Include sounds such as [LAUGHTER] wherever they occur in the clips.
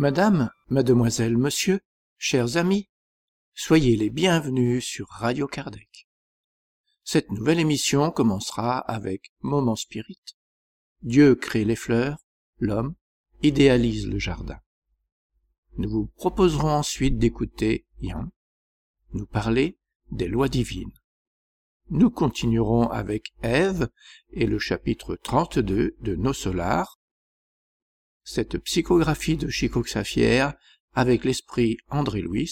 Madame, mademoiselle, monsieur, chers amis, soyez les bienvenus sur Radio Kardec. Cette nouvelle émission commencera avec Moment Spirit. Dieu crée les fleurs, l'homme idéalise le jardin. Nous vous proposerons ensuite d'écouter Yann nous parler des lois divines. Nous continuerons avec Ève et le chapitre 32 de Nos Solars, cette psychographie de Chico Xavier avec l'esprit André Louis,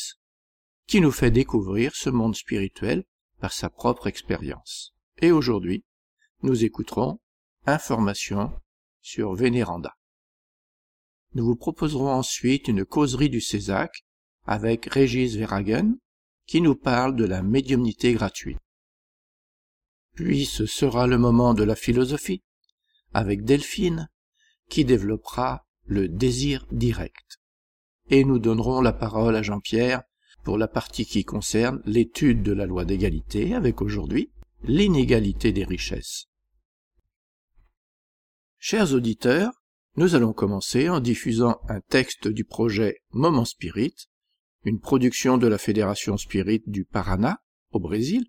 qui nous fait découvrir ce monde spirituel par sa propre expérience. Et aujourd'hui, nous écouterons Information sur Vénéranda. Nous vous proposerons ensuite une causerie du Césac avec Régis Verhagen, qui nous parle de la médiumnité gratuite. Puis ce sera le moment de la philosophie, avec Delphine, qui développera le désir direct. Et nous donnerons la parole à Jean-Pierre pour la partie qui concerne l'étude de la loi d'égalité, avec aujourd'hui l'inégalité des richesses. Chers auditeurs, nous allons commencer en diffusant un texte du projet Moment Spirit, une production de la Fédération Spirit du Paraná, au Brésil.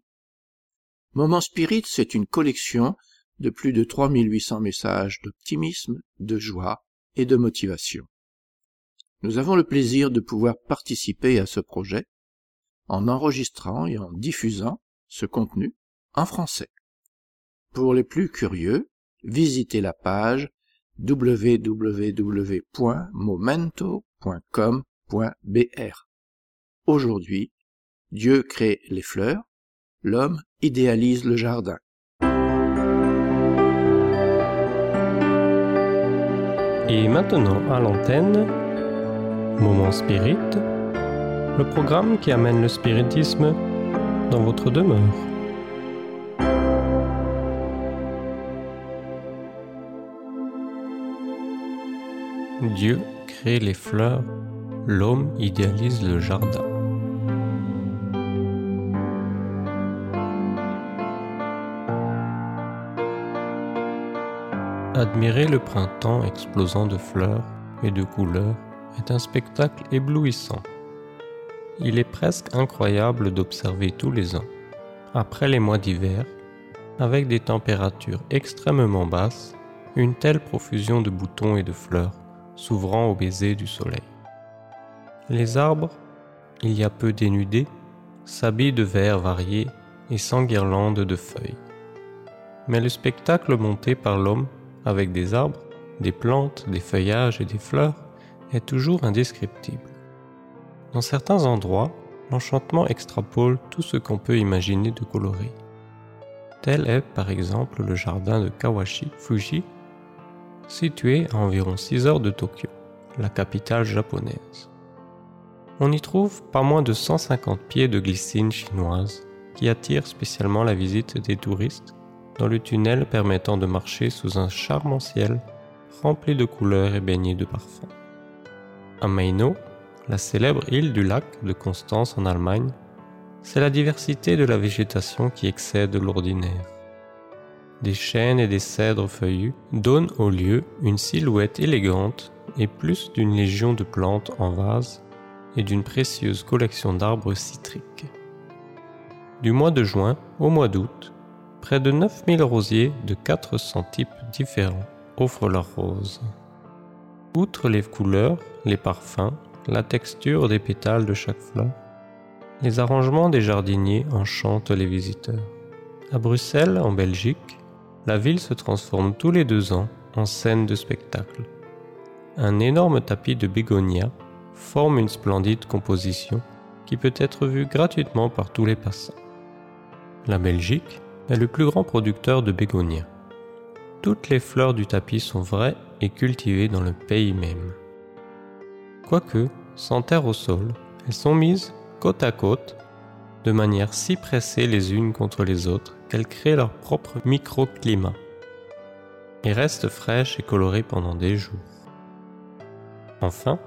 Moment Spirit, c'est une collection de plus de 3800 messages d'optimisme, de joie et de motivation. Nous avons le plaisir de pouvoir participer à ce projet en enregistrant et en diffusant ce contenu en français. Pour les plus curieux, visitez la page www.momento.com.br. Aujourd'hui, Dieu crée les fleurs, l'homme idéalise le jardin. Et maintenant à l'antenne, Moment Spirit, le programme qui amène le spiritisme dans votre demeure. Dieu crée les fleurs, l'homme idéalise le jardin. Admirer le printemps explosant de fleurs et de couleurs est un spectacle éblouissant. Il est presque incroyable d'observer tous les ans, après les mois d'hiver, avec des températures extrêmement basses, une telle profusion de boutons et de fleurs s'ouvrant au baiser du soleil. Les arbres, il y a peu dénudés, s'habillent de verres variés et sans guirlandes de feuilles. Mais le spectacle monté par l'homme, avec des arbres, des plantes, des feuillages et des fleurs, est toujours indescriptible. Dans certains endroits, l'enchantement extrapole tout ce qu'on peut imaginer de coloré. Tel est par exemple le jardin de Kawashi Fuji situé à environ 6 heures de Tokyo, la capitale japonaise. On y trouve pas moins de 150 pieds de glycine chinoise qui attirent spécialement la visite des touristes dans le tunnel permettant de marcher sous un charmant ciel rempli de couleurs et baigné de parfums. À Maino, la célèbre île du lac de Constance en Allemagne, c'est la diversité de la végétation qui excède l'ordinaire des chênes et des cèdres feuillus donnent au lieu une silhouette élégante et plus d'une légion de plantes en vase et d'une précieuse collection d'arbres citriques. Du mois de juin au mois d'août, près de 9000 rosiers de 400 types différents offrent leurs roses. Outre les couleurs, les parfums, la texture des pétales de chaque fleur, les arrangements des jardiniers enchantent les visiteurs. À Bruxelles, en Belgique, la ville se transforme tous les deux ans en scène de spectacle. Un énorme tapis de bégonia forme une splendide composition qui peut être vue gratuitement par tous les passants. La Belgique est le plus grand producteur de bégonias. Toutes les fleurs du tapis sont vraies et cultivées dans le pays même. Quoique, sans terre au sol, elles sont mises côte à côte, de manière si pressée les unes contre les autres qu'elles créent leur propre microclimat et restent fraîches et colorées pendant des jours. Enfin,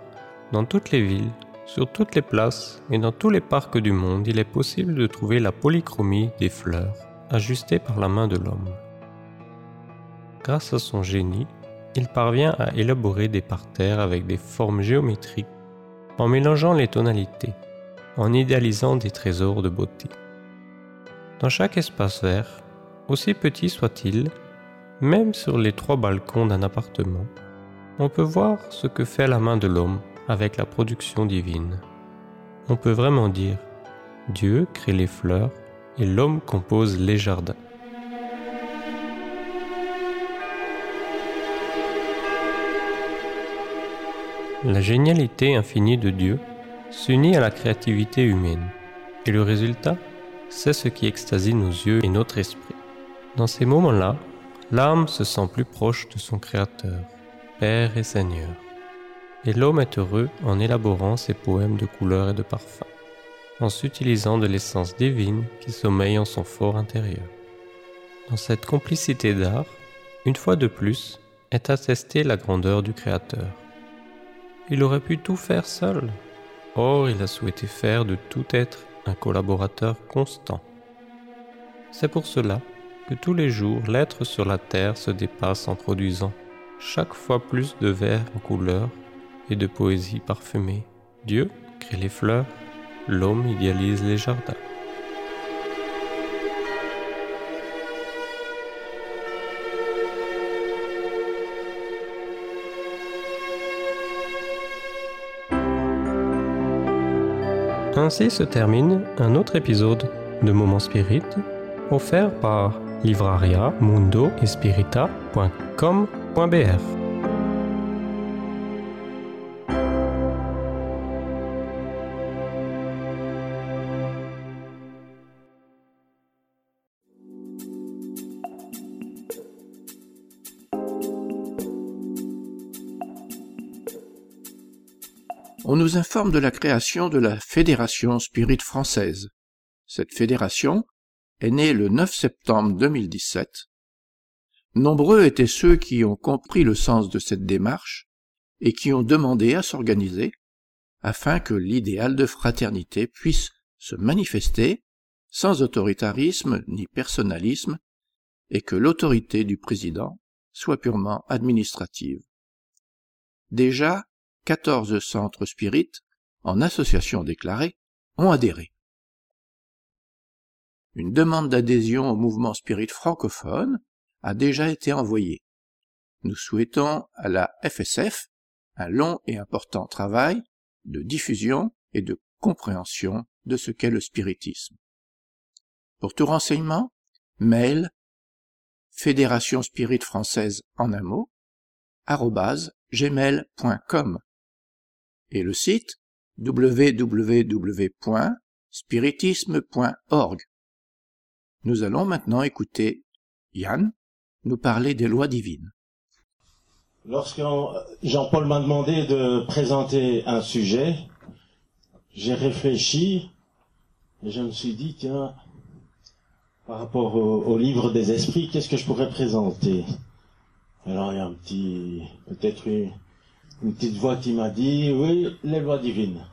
dans toutes les villes, sur toutes les places et dans tous les parcs du monde, il est possible de trouver la polychromie des fleurs, ajustée par la main de l'homme. Grâce à son génie, il parvient à élaborer des parterres avec des formes géométriques en mélangeant les tonalités, en idéalisant des trésors de beauté. Dans chaque espace vert, aussi petit soit-il, même sur les trois balcons d'un appartement, on peut voir ce que fait la main de l'homme avec la production divine. On peut vraiment dire, Dieu crée les fleurs et l'homme compose les jardins. La génialité infinie de Dieu s'unit à la créativité humaine, et le résultat, c'est ce qui extasie nos yeux et notre esprit. Dans ces moments-là, l'âme se sent plus proche de son Créateur, Père et Seigneur, et l'homme est heureux en élaborant ses poèmes de couleurs et de parfums, en s'utilisant de l'essence divine qui sommeille en son fort intérieur. Dans cette complicité d'art, une fois de plus, est attestée la grandeur du Créateur. Il aurait pu tout faire seul. Or, il a souhaité faire de tout être un collaborateur constant. C'est pour cela que tous les jours l'être sur la terre se dépasse en produisant chaque fois plus de vers en couleurs et de poésie parfumée. Dieu crée les fleurs, l'homme idéalise les jardins. Ainsi se termine un autre épisode de Moment Spirit offert par livraria mundo on nous informe de la création de la Fédération Spirit française. Cette fédération est née le 9 septembre 2017. Nombreux étaient ceux qui ont compris le sens de cette démarche et qui ont demandé à s'organiser afin que l'idéal de fraternité puisse se manifester sans autoritarisme ni personnalisme et que l'autorité du président soit purement administrative. Déjà, 14 centres spirites, en association déclarée, ont adhéré. Une demande d'adhésion au mouvement spirit francophone a déjà été envoyée. Nous souhaitons à la FSF un long et important travail de diffusion et de compréhension de ce qu'est le spiritisme. Pour tout renseignement, mail Fédération Spirit Française en un mot, gmail.com et le site www.spiritisme.org. Nous allons maintenant écouter Yann nous parler des lois divines. Lorsque Jean-Paul m'a demandé de présenter un sujet, j'ai réfléchi et je me suis dit, tiens, par rapport au, livre des esprits, qu'est-ce que je pourrais présenter? Alors il y a un petit, peut-être une, une petite voix qui m'a dit, oui, les lois divines.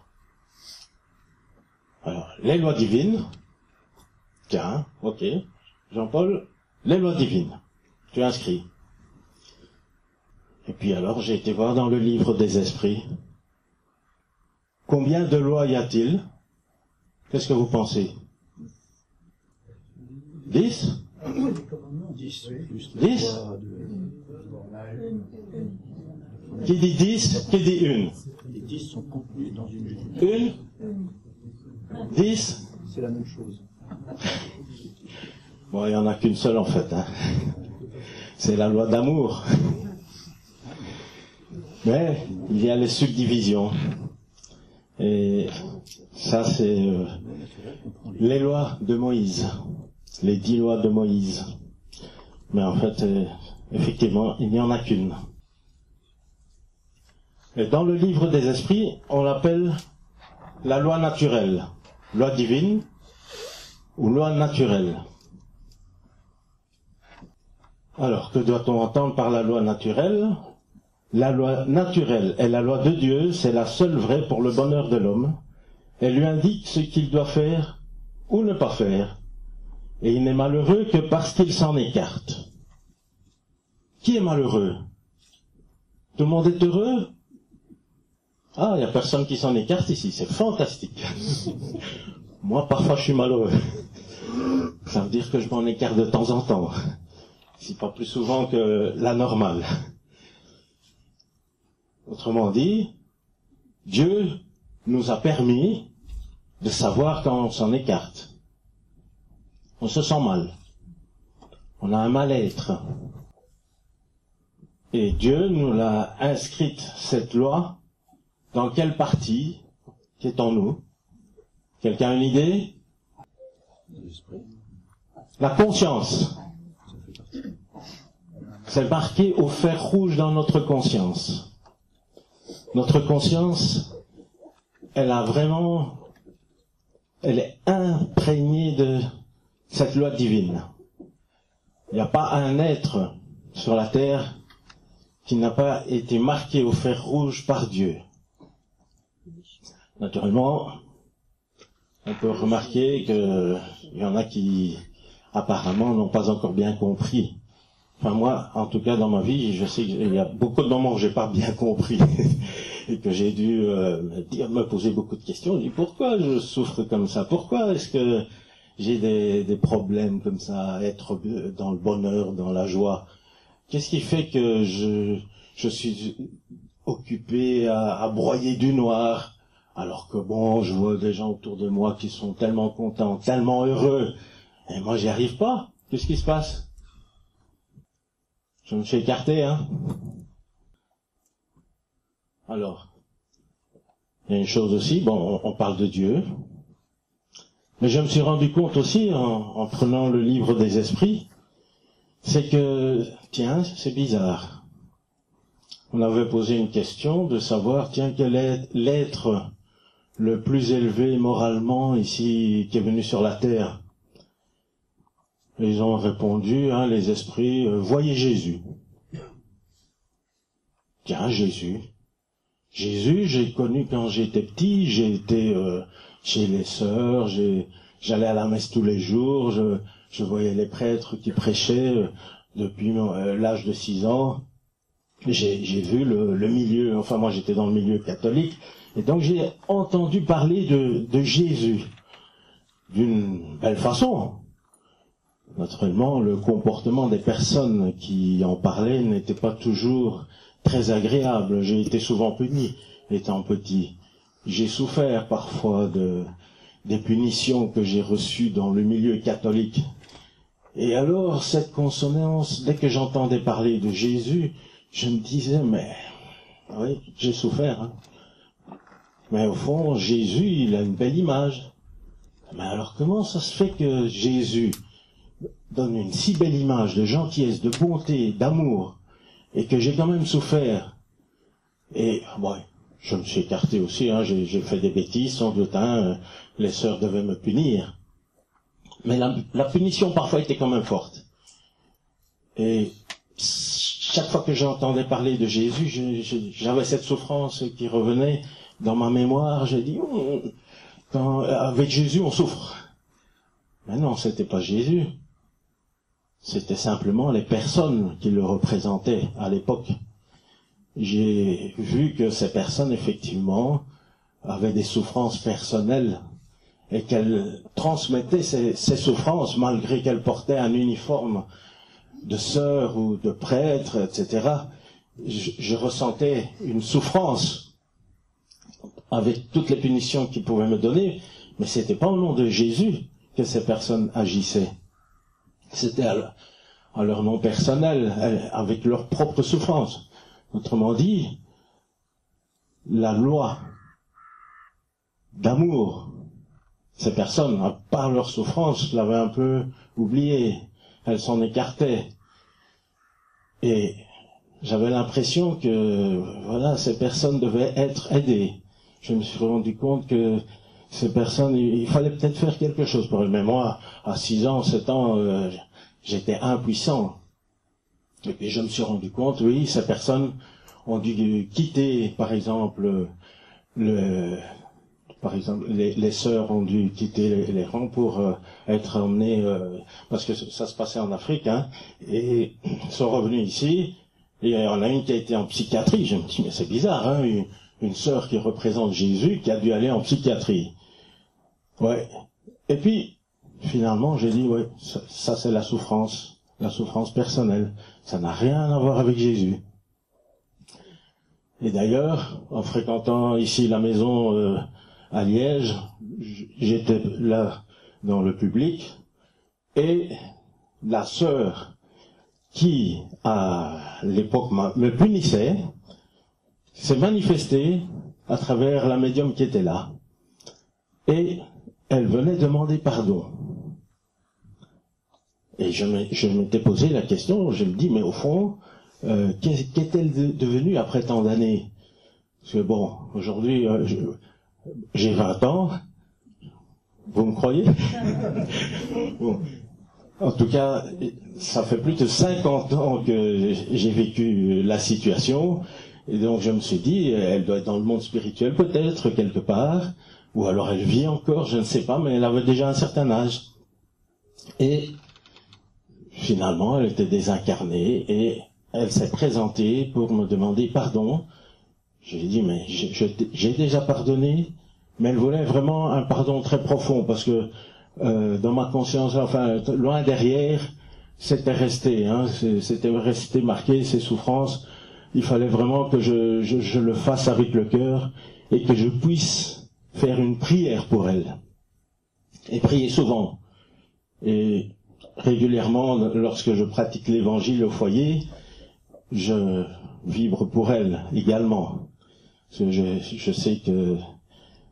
Alors, les lois divines, tiens, ok, Jean-Paul, les lois divines, tu inscris. Et puis alors, j'ai été voir dans le livre des esprits, combien de lois y a-t-il? Qu'est-ce que vous pensez? Dix? Dix? Dix qui dit 10 Qui dit une Les 10 sont contenus dans une Une 10 C'est la même chose. Bon, il n'y en a qu'une seule en fait. Hein. C'est la loi d'amour. Mais il y a les subdivisions. Et ça, c'est euh, les lois de Moïse. Les dix lois de Moïse. Mais en fait, euh, effectivement, il n'y en a qu'une. Et dans le livre des esprits, on l'appelle la loi naturelle, loi divine ou loi naturelle. Alors, que doit-on entendre par la loi naturelle? La loi naturelle est la loi de Dieu, c'est la seule vraie pour le bonheur de l'homme. Elle lui indique ce qu'il doit faire ou ne pas faire. Et il n'est malheureux que parce qu'il s'en écarte. Qui est malheureux? Tout le monde est heureux? Ah, il n'y a personne qui s'en écarte ici, c'est fantastique. [LAUGHS] Moi, parfois, je suis malheureux. Ça veut dire que je m'en écarte de temps en temps. Si pas plus souvent que la normale. Autrement dit, Dieu nous a permis de savoir quand on s'en écarte. On se sent mal. On a un mal-être. Et Dieu nous l'a inscrite, cette loi, dans quelle partie qui est en nous? Quelqu'un a une idée? La conscience. C'est marqué au fer rouge dans notre conscience. Notre conscience, elle a vraiment, elle est imprégnée de cette loi divine. Il n'y a pas un être sur la terre qui n'a pas été marqué au fer rouge par Dieu. Naturellement, on peut remarquer qu'il y en a qui apparemment n'ont pas encore bien compris. Enfin moi, en tout cas dans ma vie, je sais qu'il y a beaucoup de moments où j'ai pas bien compris [LAUGHS] et que j'ai dû euh, me, poser beaucoup de questions. Je dis pourquoi je souffre comme ça? Pourquoi est-ce que j'ai des, problèmes comme ça, être dans le bonheur, dans la joie Qu'est-ce qui fait que je, je suis occupé à broyer du noir alors que bon, je vois des gens autour de moi qui sont tellement contents, tellement heureux, et moi j'y arrive pas. Qu'est-ce qui se passe? Je me suis écarté, hein. Alors, il y a une chose aussi, bon, on, parle de Dieu, mais je me suis rendu compte aussi, en, en prenant le livre des esprits, c'est que, tiens, c'est bizarre. On avait posé une question de savoir, tiens, quel est l'être le plus élevé moralement ici qui est venu sur la terre Ils ont répondu, hein, les esprits, euh, voyez Jésus. Tiens, Jésus. Jésus, j'ai connu quand j'étais petit, j'ai été euh, chez les sœurs, j'allais à la messe tous les jours, je, voyais les prêtres qui prêchaient euh, depuis l'âge de six ans. J'ai vu le, le milieu, enfin moi j'étais dans le milieu catholique, et donc j'ai entendu parler de, Jésus d'une belle façon. Naturellement, le comportement des personnes qui en parlaient n'était pas toujours très agréable. J'ai été souvent puni étant petit. J'ai souffert parfois de, des punitions que j'ai reçues dans le milieu catholique. Et alors, cette consonance, dès que j'entendais parler de Jésus, je me disais, mais oui, j'ai souffert. Hein. Mais au fond, Jésus, il a une belle image. Mais alors comment ça se fait que Jésus donne une si belle image de gentillesse, de bonté, d'amour, et que j'ai quand même souffert? Et bon, je me suis écarté aussi, hein, j'ai fait des bêtises, sans doute, hein, les sœurs devaient me punir. Mais la punition parfois était quand même forte. Et chaque fois que j'entendais parler de Jésus, j'avais cette souffrance qui revenait dans ma mémoire, j'ai dit, oh, avec Jésus, on souffre. Mais non, c'était pas Jésus. C'était simplement les personnes qui le représentaient à l'époque. J'ai vu que ces personnes, effectivement, avaient des souffrances personnelles et qu'elles transmettaient ces, ces souffrances malgré qu'elles portaient un uniforme de sœur ou de prêtre, etc. Je ressentais une souffrance avec toutes les punitions qu'ils pouvaient me donner, mais c'était pas au nom de Jésus que ces personnes agissaient. C'était à, leur nom personnel, avec leur propre souffrance. Autrement dit, la loi d'amour, ces personnes, par leur souffrance, l'avaient un peu oubliée. Elles s'en écartaient. Et j'avais l'impression que, voilà, ces personnes devaient être aidées je me suis rendu compte que ces personnes, il, fallait peut-être faire quelque chose pour elles. Mais moi, à 6 ans, 7 ans, euh, j'étais impuissant. Et puis je me suis rendu compte, oui, ces personnes ont dû quitter, par exemple, le, par exemple, les, sœurs ont dû quitter les, rangs pour euh, être emmenées, euh, parce que ça se passait en Afrique, hein, et sont revenues ici, Et il y en a une qui a été en psychiatrie. Je me dis, mais c'est bizarre, hein, une sœur qui représente Jésus qui a dû aller en psychiatrie. Ouais. Et puis, finalement, j'ai dit, ouais, ça, c'est la souffrance, la souffrance personnelle. Ça n'a rien à voir avec Jésus. Et d'ailleurs, en fréquentant ici la maison euh, à Liège, j'étais là dans le public, et la sœur qui, à l'époque, me punissait, s'est manifestée à travers la médium qui était là. Et elle venait demander pardon. Et je m'étais posé la question, je me dis, mais au fond, euh, qu'est- qu'est-elle de- devenue après tant d'années? Parce que bon, aujourd'hui, euh, j'ai 20 ans. Vous me croyez? [LAUGHS] Bon. En tout cas, ça fait plus de 50 ans que j'ai vécu la situation. Et donc je me suis dit, elle doit être dans le monde spirituel peut-être, quelque part. Ou alors elle vit encore, je ne sais pas, mais elle avait déjà un certain âge. Et finalement, elle était désincarnée et elle s'est présentée pour me demander pardon. Je lui ai dit, mais j'ai déjà pardonné, mais elle voulait vraiment un pardon très profond parce que euh, dans ma conscience, enfin, loin derrière, c'était resté, hein, c'était resté marqué, ces souffrances. Il fallait vraiment que je, le fasse avec le cœur et que je puisse faire une prière pour elle. Et prier souvent. Et régulièrement, lorsque je pratique l'évangile au foyer, je vibre pour elle également. Parce que je, je sais que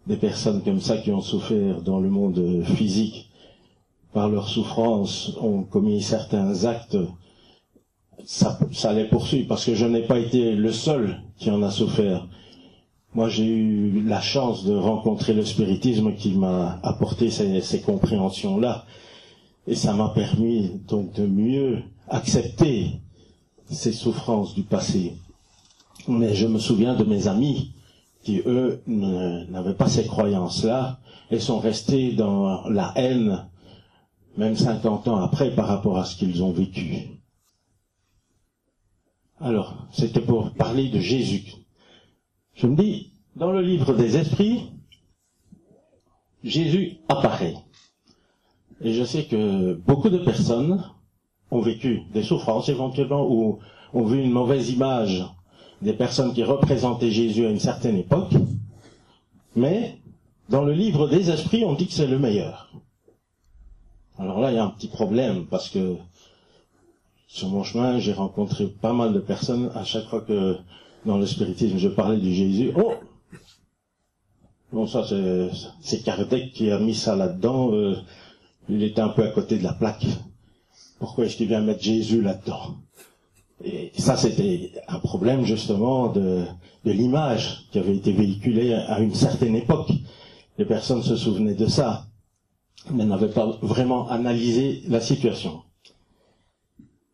des personnes comme ça qui ont souffert dans le monde physique par leur souffrance ont commis certains actes, ça, ça les poursuit parce que je n'ai pas été le seul qui en a souffert. Moi, j'ai eu la chance de rencontrer le spiritisme qui m'a apporté ces, compréhensions-là. Et ça m'a permis donc de mieux accepter ces souffrances du passé. Mais je me souviens de mes amis qui, eux, n'avaient pas ces croyances-là et sont restés dans la haine, même 50 ans après, par rapport à ce qu'ils ont vécu. Alors, c'était pour parler de Jésus. Je me dis, dans le livre des esprits, Jésus apparaît. Et je sais que beaucoup de personnes ont vécu des souffrances éventuellement ou ont vu une mauvaise image des personnes qui représentaient Jésus à une certaine époque. Mais dans le livre des esprits, on dit que c'est le meilleur. Alors là, il y a un petit problème parce que sur mon chemin, j'ai rencontré pas mal de personnes à chaque fois que dans le spiritisme je parlais du Jésus. Oh Bon, ça c'est, Kardec qui a mis ça là-dedans. euh, il était un peu à côté de la plaque. Pourquoi est-ce qu'il vient mettre Jésus là-dedans? Et ça, c'était un problème justement de l'image qui avait été véhiculée à une certaine époque. Les personnes se souvenaient de ça, mais n'avaient pas vraiment analysé la situation.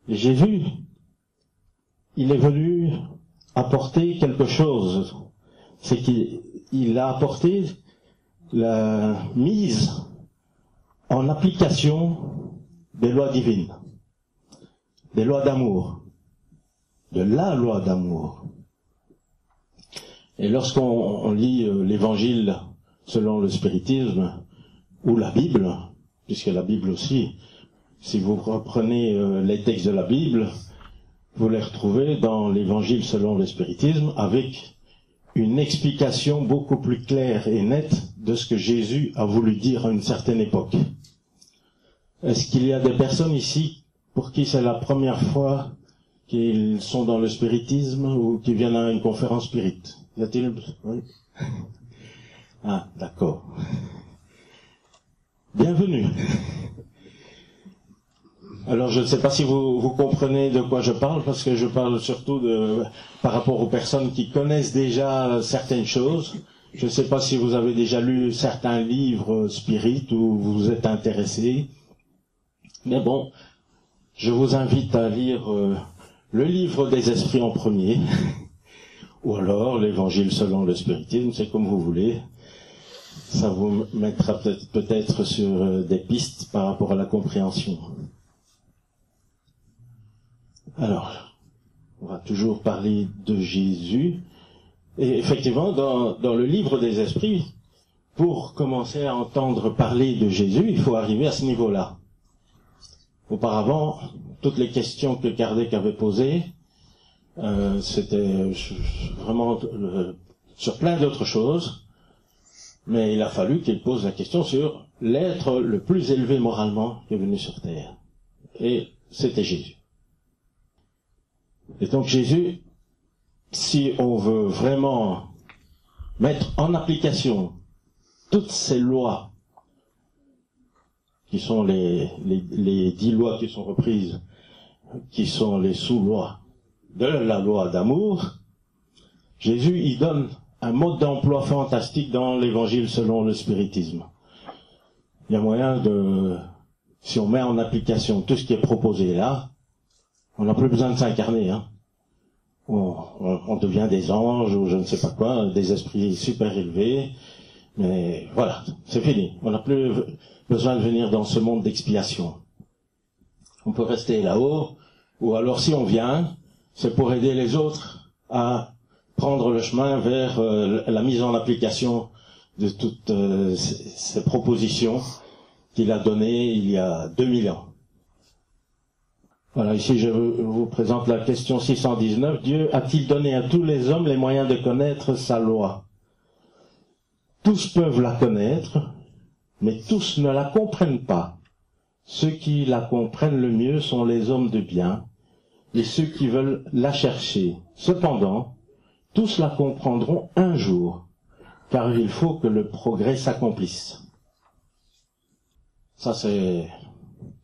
Jésus, il est venu apporter quelque chose. C'est qu'il il a apporté la mise en application des lois divines, des lois d'amour, de la loi d'amour. Et lorsqu'on on lit euh, l'évangile selon le spiritisme ou la Bible, puisque la Bible aussi, si vous reprenez euh, les textes de la Bible, vous les retrouvez dans l'évangile selon le spiritisme avec une explication beaucoup plus claire et nette de ce que Jésus a voulu dire à une certaine époque. Est-ce qu'il y a des personnes ici pour qui c'est la première fois qu'ils sont dans le spiritisme ou qui viennent à une conférence spirit Y a-t-il oui. [LAUGHS] Ah, d'accord. Bienvenue. [LAUGHS] Alors je ne sais pas si vous, vous comprenez de quoi je parle, parce que je parle surtout par rapport aux personnes qui connaissent déjà certaines choses. Je ne sais pas si vous avez déjà lu certains livres spirit ou vous êtes intéressé. Mais bon, je vous invite à lire euh, le livre des esprits en premier, [LAUGHS] ou alors l'évangile selon le spiritisme, c'est comme vous voulez. Ça vous mettra peut-être peut-être sur euh, des pistes par rapport à la compréhension. Alors, on va toujours parler de Jésus. Et effectivement, dans, dans le livre des esprits, pour commencer à entendre parler de Jésus, il faut arriver à ce niveau-là. Auparavant, toutes les questions que Kardec avait posées, euh, c'était vraiment euh, sur plein d'autres choses, mais il a fallu qu'il pose la question sur l'être le plus élevé moralement qui est venu sur Terre. Et c'était Jésus. Et donc Jésus, si on veut vraiment mettre en application toutes ces lois, qui sont les, dix lois qui sont reprises, qui sont les sous-lois de la loi d'amour, Jésus y donne un mode d'emploi fantastique dans l'évangile selon le spiritisme. Il y a moyen de, si on met en application tout ce qui est proposé là, on n'a plus besoin de s'incarner. Hein. On, devient des anges ou je ne sais pas quoi, des esprits super élevés. Mais voilà, c'est fini. On n'a plus besoin de venir dans ce monde d'expiation. On peut rester là-haut, ou alors si on vient, c'est pour aider les autres à prendre le chemin vers euh, la mise en application de toutes euh, ces propositions qu'il a données il y a 2000 ans. Voilà, ici je vous présente la question 619. Dieu a-t-il donné à tous les hommes les moyens de connaître sa loi? Tous peuvent la connaître, mais tous ne la comprennent pas. Ceux qui la comprennent le mieux sont les hommes de bien, et ceux qui veulent la chercher. Cependant, tous la comprendront un jour, car il faut que le progrès s'accomplisse. Ça, c'est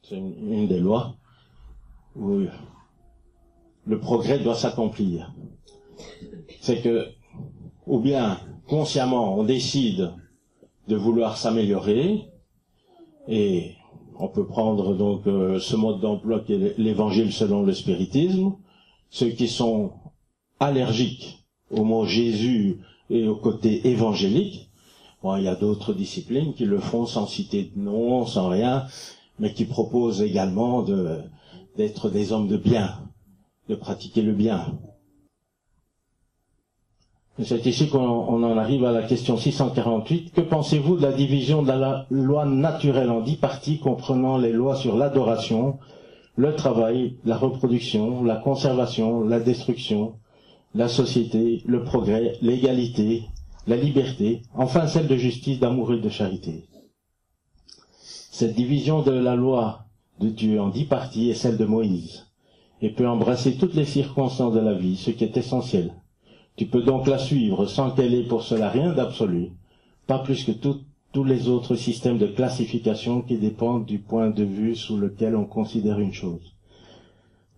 une des lois où le progrès doit s'accomplir. C'est que, ou bien consciemment, on décide de vouloir s'améliorer, et on peut prendre donc euh, ce mode d'emploi qui est l'évangile selon le spiritisme, ceux qui sont allergiques au mot Jésus et au côté évangélique, bon, il y a d'autres disciplines qui le font sans citer de nom, sans rien, mais qui proposent également de, d'être des hommes de bien, de pratiquer le bien. C'est ici qu'on en arrive à la question 648. Que pensez-vous de la division de la loi naturelle en dix parties comprenant les lois sur l'adoration, le travail, la reproduction, la conservation, la destruction, la société, le progrès, l'égalité, la liberté, enfin celle de justice, d'amour et de charité? Cette division de la loi de Dieu en dix parties est celle de Moïse, et peut embrasser toutes les circonstances de la vie, ce qui est essentiel. Tu peux donc la suivre sans qu'elle ait pour cela rien d'absolu, pas plus que tous les autres systèmes de classification qui dépendent du point de vue sous lequel on considère une chose.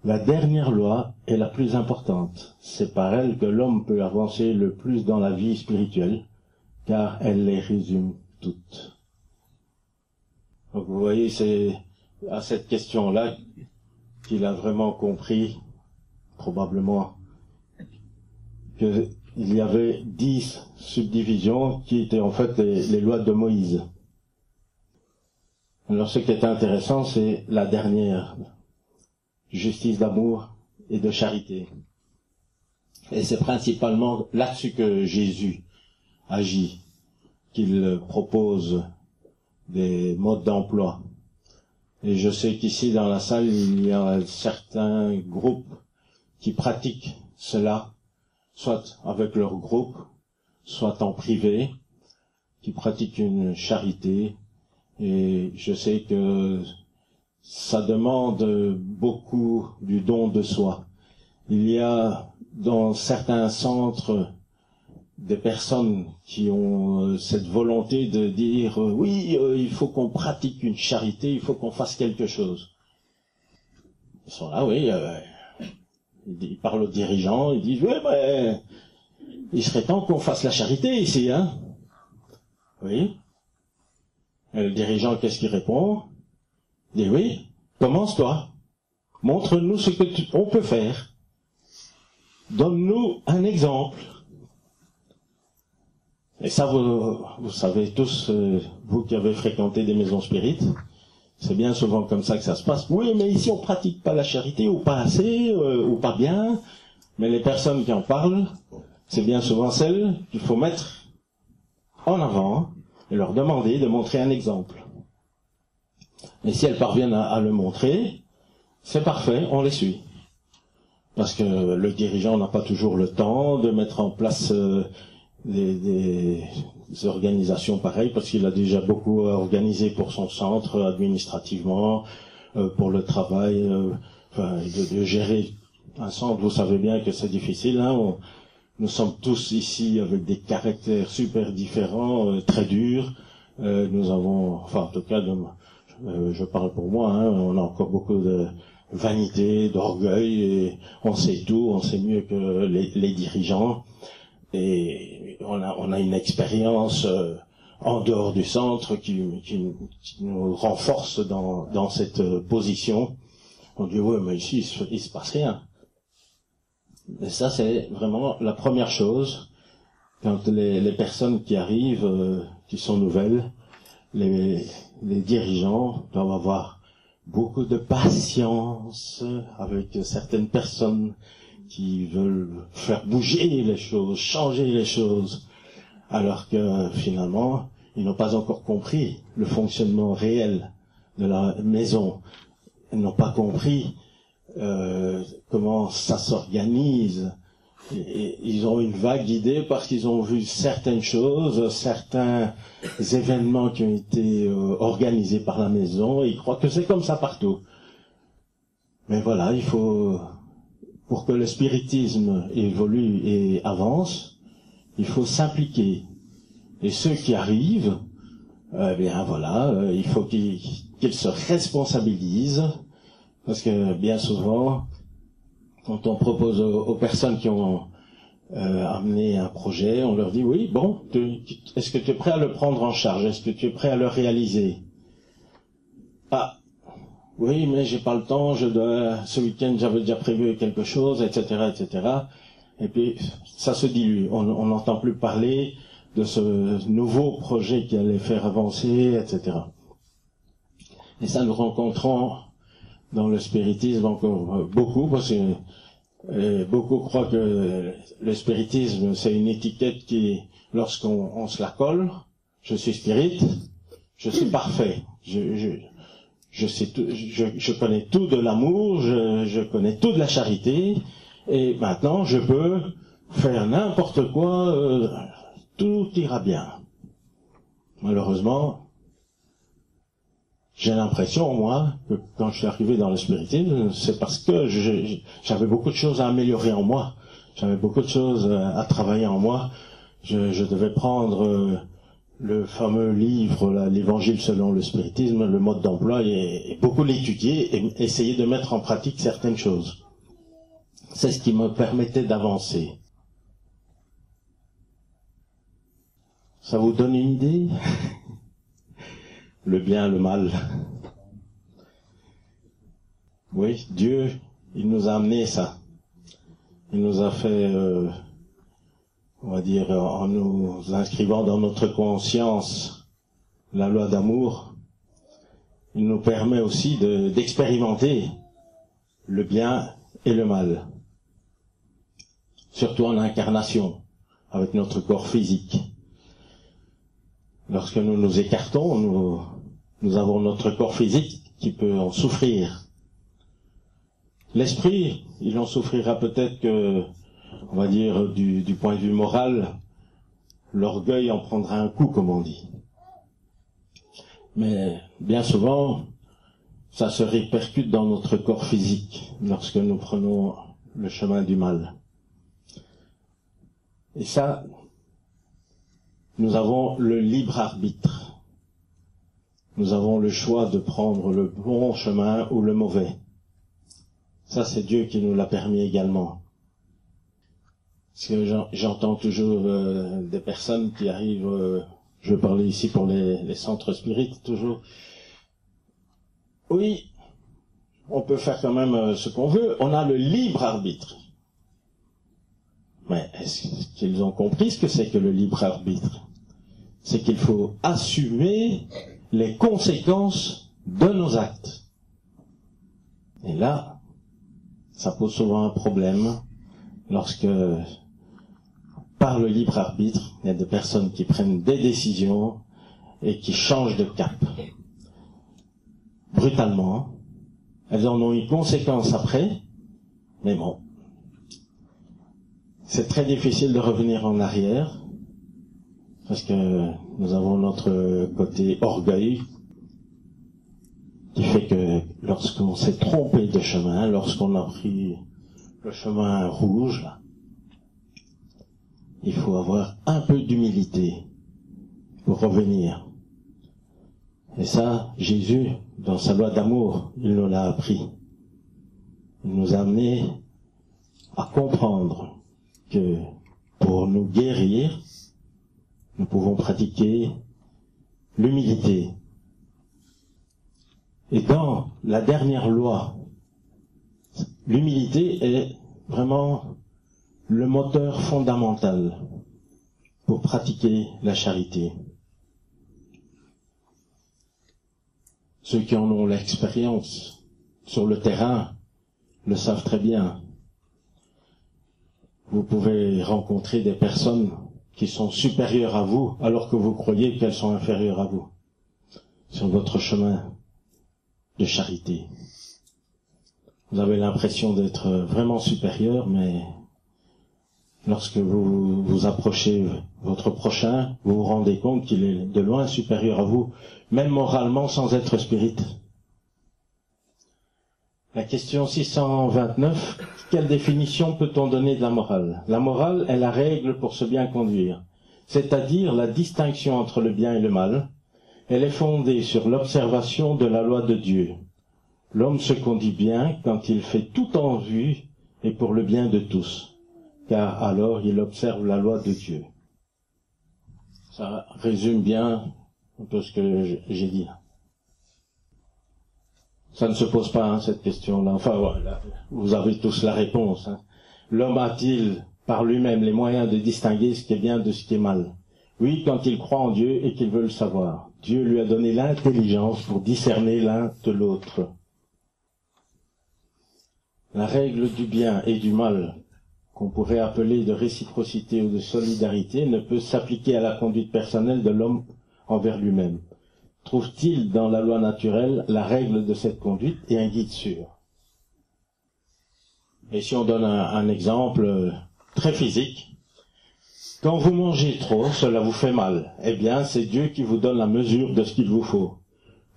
La dernière loi est la plus importante. C'est par elle que l'homme peut avancer le plus dans la vie spirituelle, car elle les résume toutes. Vous voyez, c'est à cette question-là qu'il a vraiment compris, probablement, qu'il y avait dix subdivisions qui étaient en fait les, lois de Moïse. Alors ce qui est intéressant, c'est la dernière, justice d'amour et de charité. Et c'est principalement là-dessus que Jésus agit, qu'il propose des modes d'emploi. Et je sais qu'ici dans la salle, il y a certains groupes qui pratiquent cela, soit avec leur groupe, soit en privé, qui pratiquent une charité. Et je sais que ça demande beaucoup du don de soi. Il y a dans certains centres des personnes qui ont euh, cette volonté de dire euh, oui, euh, il faut qu'on pratique une charité, il faut qu'on fasse quelque chose. Ils sont là, oui. ils parlent aux dirigeants, ils disent oui, mais il serait temps qu'on fasse la charité ici, hein. Oui. Et le dirigeant, qu'est-ce qu'il répond? Il dit oui, commence-toi. Montre-nous ce que on peut faire. Donne-nous un exemple. Et ça, vous, savez tous, euh, vous qui avez fréquenté des maisons spirites, c'est bien souvent comme ça que ça se passe. Oui, mais ici on pratique pas la charité, ou pas assez, euh, ou pas bien. Mais les personnes qui en parlent, c'est bien souvent celles qu'il faut mettre en avant et leur demander de montrer un exemple. Et si elles parviennent à, le montrer, c'est parfait, on les suit. Parce que le dirigeant n'a pas toujours le temps de mettre en place euh, des, organisations pareilles, parce qu'il a déjà beaucoup organisé pour son centre administrativement, euh, pour le travail, euh, enfin, de, gérer un centre. Vous savez bien que c'est difficile. Hein, nous sommes tous ici avec des caractères super différents, très durs. nous avons, enfin en tout cas, euh, je parle pour moi, hein, on a encore beaucoup de vanité, d'orgueil, et on sait tout, on sait mieux que les, dirigeants, et on a, on a une expérience euh, en dehors du centre qui, qui, nous renforce dans, dans cette position. On dit ouais, mais ici il se, se passe rien. Et ça c'est vraiment la première chose quand les, les personnes qui arrivent, euh, qui sont nouvelles, les, les dirigeants doivent avoir beaucoup de patience avec certaines personnes qui veulent faire bouger les choses, changer les choses, alors que finalement, ils n'ont pas encore compris le fonctionnement réel de la maison. Ils n'ont pas compris euh, comment ça s'organise, ils ont une vague idée parce qu'ils ont vu certaines choses, certains événements qui ont été euh, organisés par la maison, et ils croient que c'est comme ça partout. Mais voilà, il faut, pour que le spiritisme évolue et avance, il faut s'impliquer. Et ceux qui arrivent, eh bien voilà, euh, il faut qu'ils se responsabilisent, parce que bien souvent, quand on propose aux, personnes qui ont euh, amené un projet, on leur dit oui, bon, est-ce que tu es prêt à le prendre en charge? Est-ce que tu es prêt à le réaliser? Oui, mais j'ai pas le temps, je dois, ce week-end j'avais déjà prévu quelque chose, etc., etc. Et puis ça se dilue, on n'entend plus parler de ce nouveau projet qui allait faire avancer, etc. Et ça nous rencontrons dans le spiritisme encore beaucoup, parce que euh, beaucoup croient que le spiritisme, c'est une étiquette qui, lorsqu'on se la colle, je suis spirit, je suis parfait. Je, je, sais tout, je, je connais tout de l'amour, je, je connais tout de la charité, et maintenant je peux faire n'importe quoi, euh, tout ira bien. Malheureusement, j'ai l'impression, moi, que quand je suis arrivé dans le spiritisme, c'est parce que j'avais beaucoup de choses à améliorer en moi. J'avais beaucoup de choses à travailler en moi. Je, devais prendre euh, le fameux livre, l'évangile selon le spiritisme, le mode d'emploi, et, beaucoup l'étudier et essayer de mettre en pratique certaines choses. C'est ce qui me permettait d'avancer. Ça vous donne une idée? Le bien, le mal. Oui, Dieu, il nous a amené ça. Il nous a fait, euh, on va dire, en nous inscrivant dans notre conscience la loi d'amour, il nous permet aussi d'expérimenter le bien et le mal. Surtout en incarnation, avec notre corps physique. Lorsque nous nous écartons, nous, nous avons notre corps physique qui peut en souffrir. L'esprit, il en souffrira peut-être que, on va dire, du, point de vue moral, l'orgueil en prendra un coup, comme on dit. Mais bien souvent, ça se répercute dans notre corps physique lorsque nous prenons le chemin du mal. Et ça, nous avons le libre arbitre. Nous avons le choix de prendre le bon chemin ou le mauvais. Ça, c'est Dieu qui nous l'a permis également. Parce que j'entends toujours euh, des personnes qui arrivent, euh, je parler ici pour les, les centres spirites, toujours. Oui, on peut faire quand même euh, ce qu'on veut, on a le libre arbitre. Mais est-ce qu'ils ont compris ce que c'est que le libre arbitre? C'est qu'il faut assumer les conséquences de nos actes. Et là, ça pose souvent un problème. lorsque, par le libre arbitre, il y a des personnes qui prennent des décisions et qui changent de cap. Brutalement. Elles en ont une conséquence après, mais bon. C'est très difficile de revenir en arrière, parce que nous avons notre côté orgueil, qui fait que lorsqu'on s'est trompé de chemin, lorsqu'on a pris le chemin rouge, il faut avoir un peu d'humilité pour revenir. Et ça, Jésus, dans sa loi d'amour, il nous l'a appris. Il nous a amené à comprendre que pour nous guérir, nous pouvons pratiquer l'humilité. Et dans la dernière loi, l'humilité est vraiment le moteur fondamental pour pratiquer la charité. Ceux qui en ont l'expérience sur le terrain le savent très bien. Vous pouvez rencontrer des personnes qui sont supérieures à vous alors que vous croyez qu'elles sont inférieures à vous sur votre chemin de charité. Vous avez l'impression d'être vraiment supérieur, mais lorsque vous vous approchez votre prochain, vous vous rendez compte qu'il est de loin supérieur à vous, même moralement sans être spirit. La question 629, quelle définition peut-on donner de la morale? La morale est la règle pour se bien conduire, c'est-à-dire la distinction entre le bien et le mal. Elle est fondée sur l'observation de la loi de Dieu. L'homme se conduit bien quand il fait tout en vue et pour le bien de tous, car alors il observe la loi de Dieu. Ça résume bien un peu ce que j'ai dit. Ça ne se pose pas, hein, cette question-là. Enfin, voilà, vous avez tous la réponse. Hein. L'homme a-t-il par lui-même les moyens de distinguer ce qui est bien de ce qui est mal? Oui, quand il croit en Dieu et qu'il veut le savoir. Dieu lui a donné l'intelligence pour discerner l'un de l'autre. La règle du bien et du mal, qu'on pourrait appeler de réciprocité ou de solidarité, ne peut s'appliquer à la conduite personnelle de l'homme envers lui-même. Trouve-t-il dans la loi naturelle la règle de cette conduite et un guide sûr? Et si on donne un, un exemple euh, très physique, quand vous mangez trop, cela vous fait mal. Eh bien, c'est Dieu qui vous donne la mesure de ce qu'il vous faut.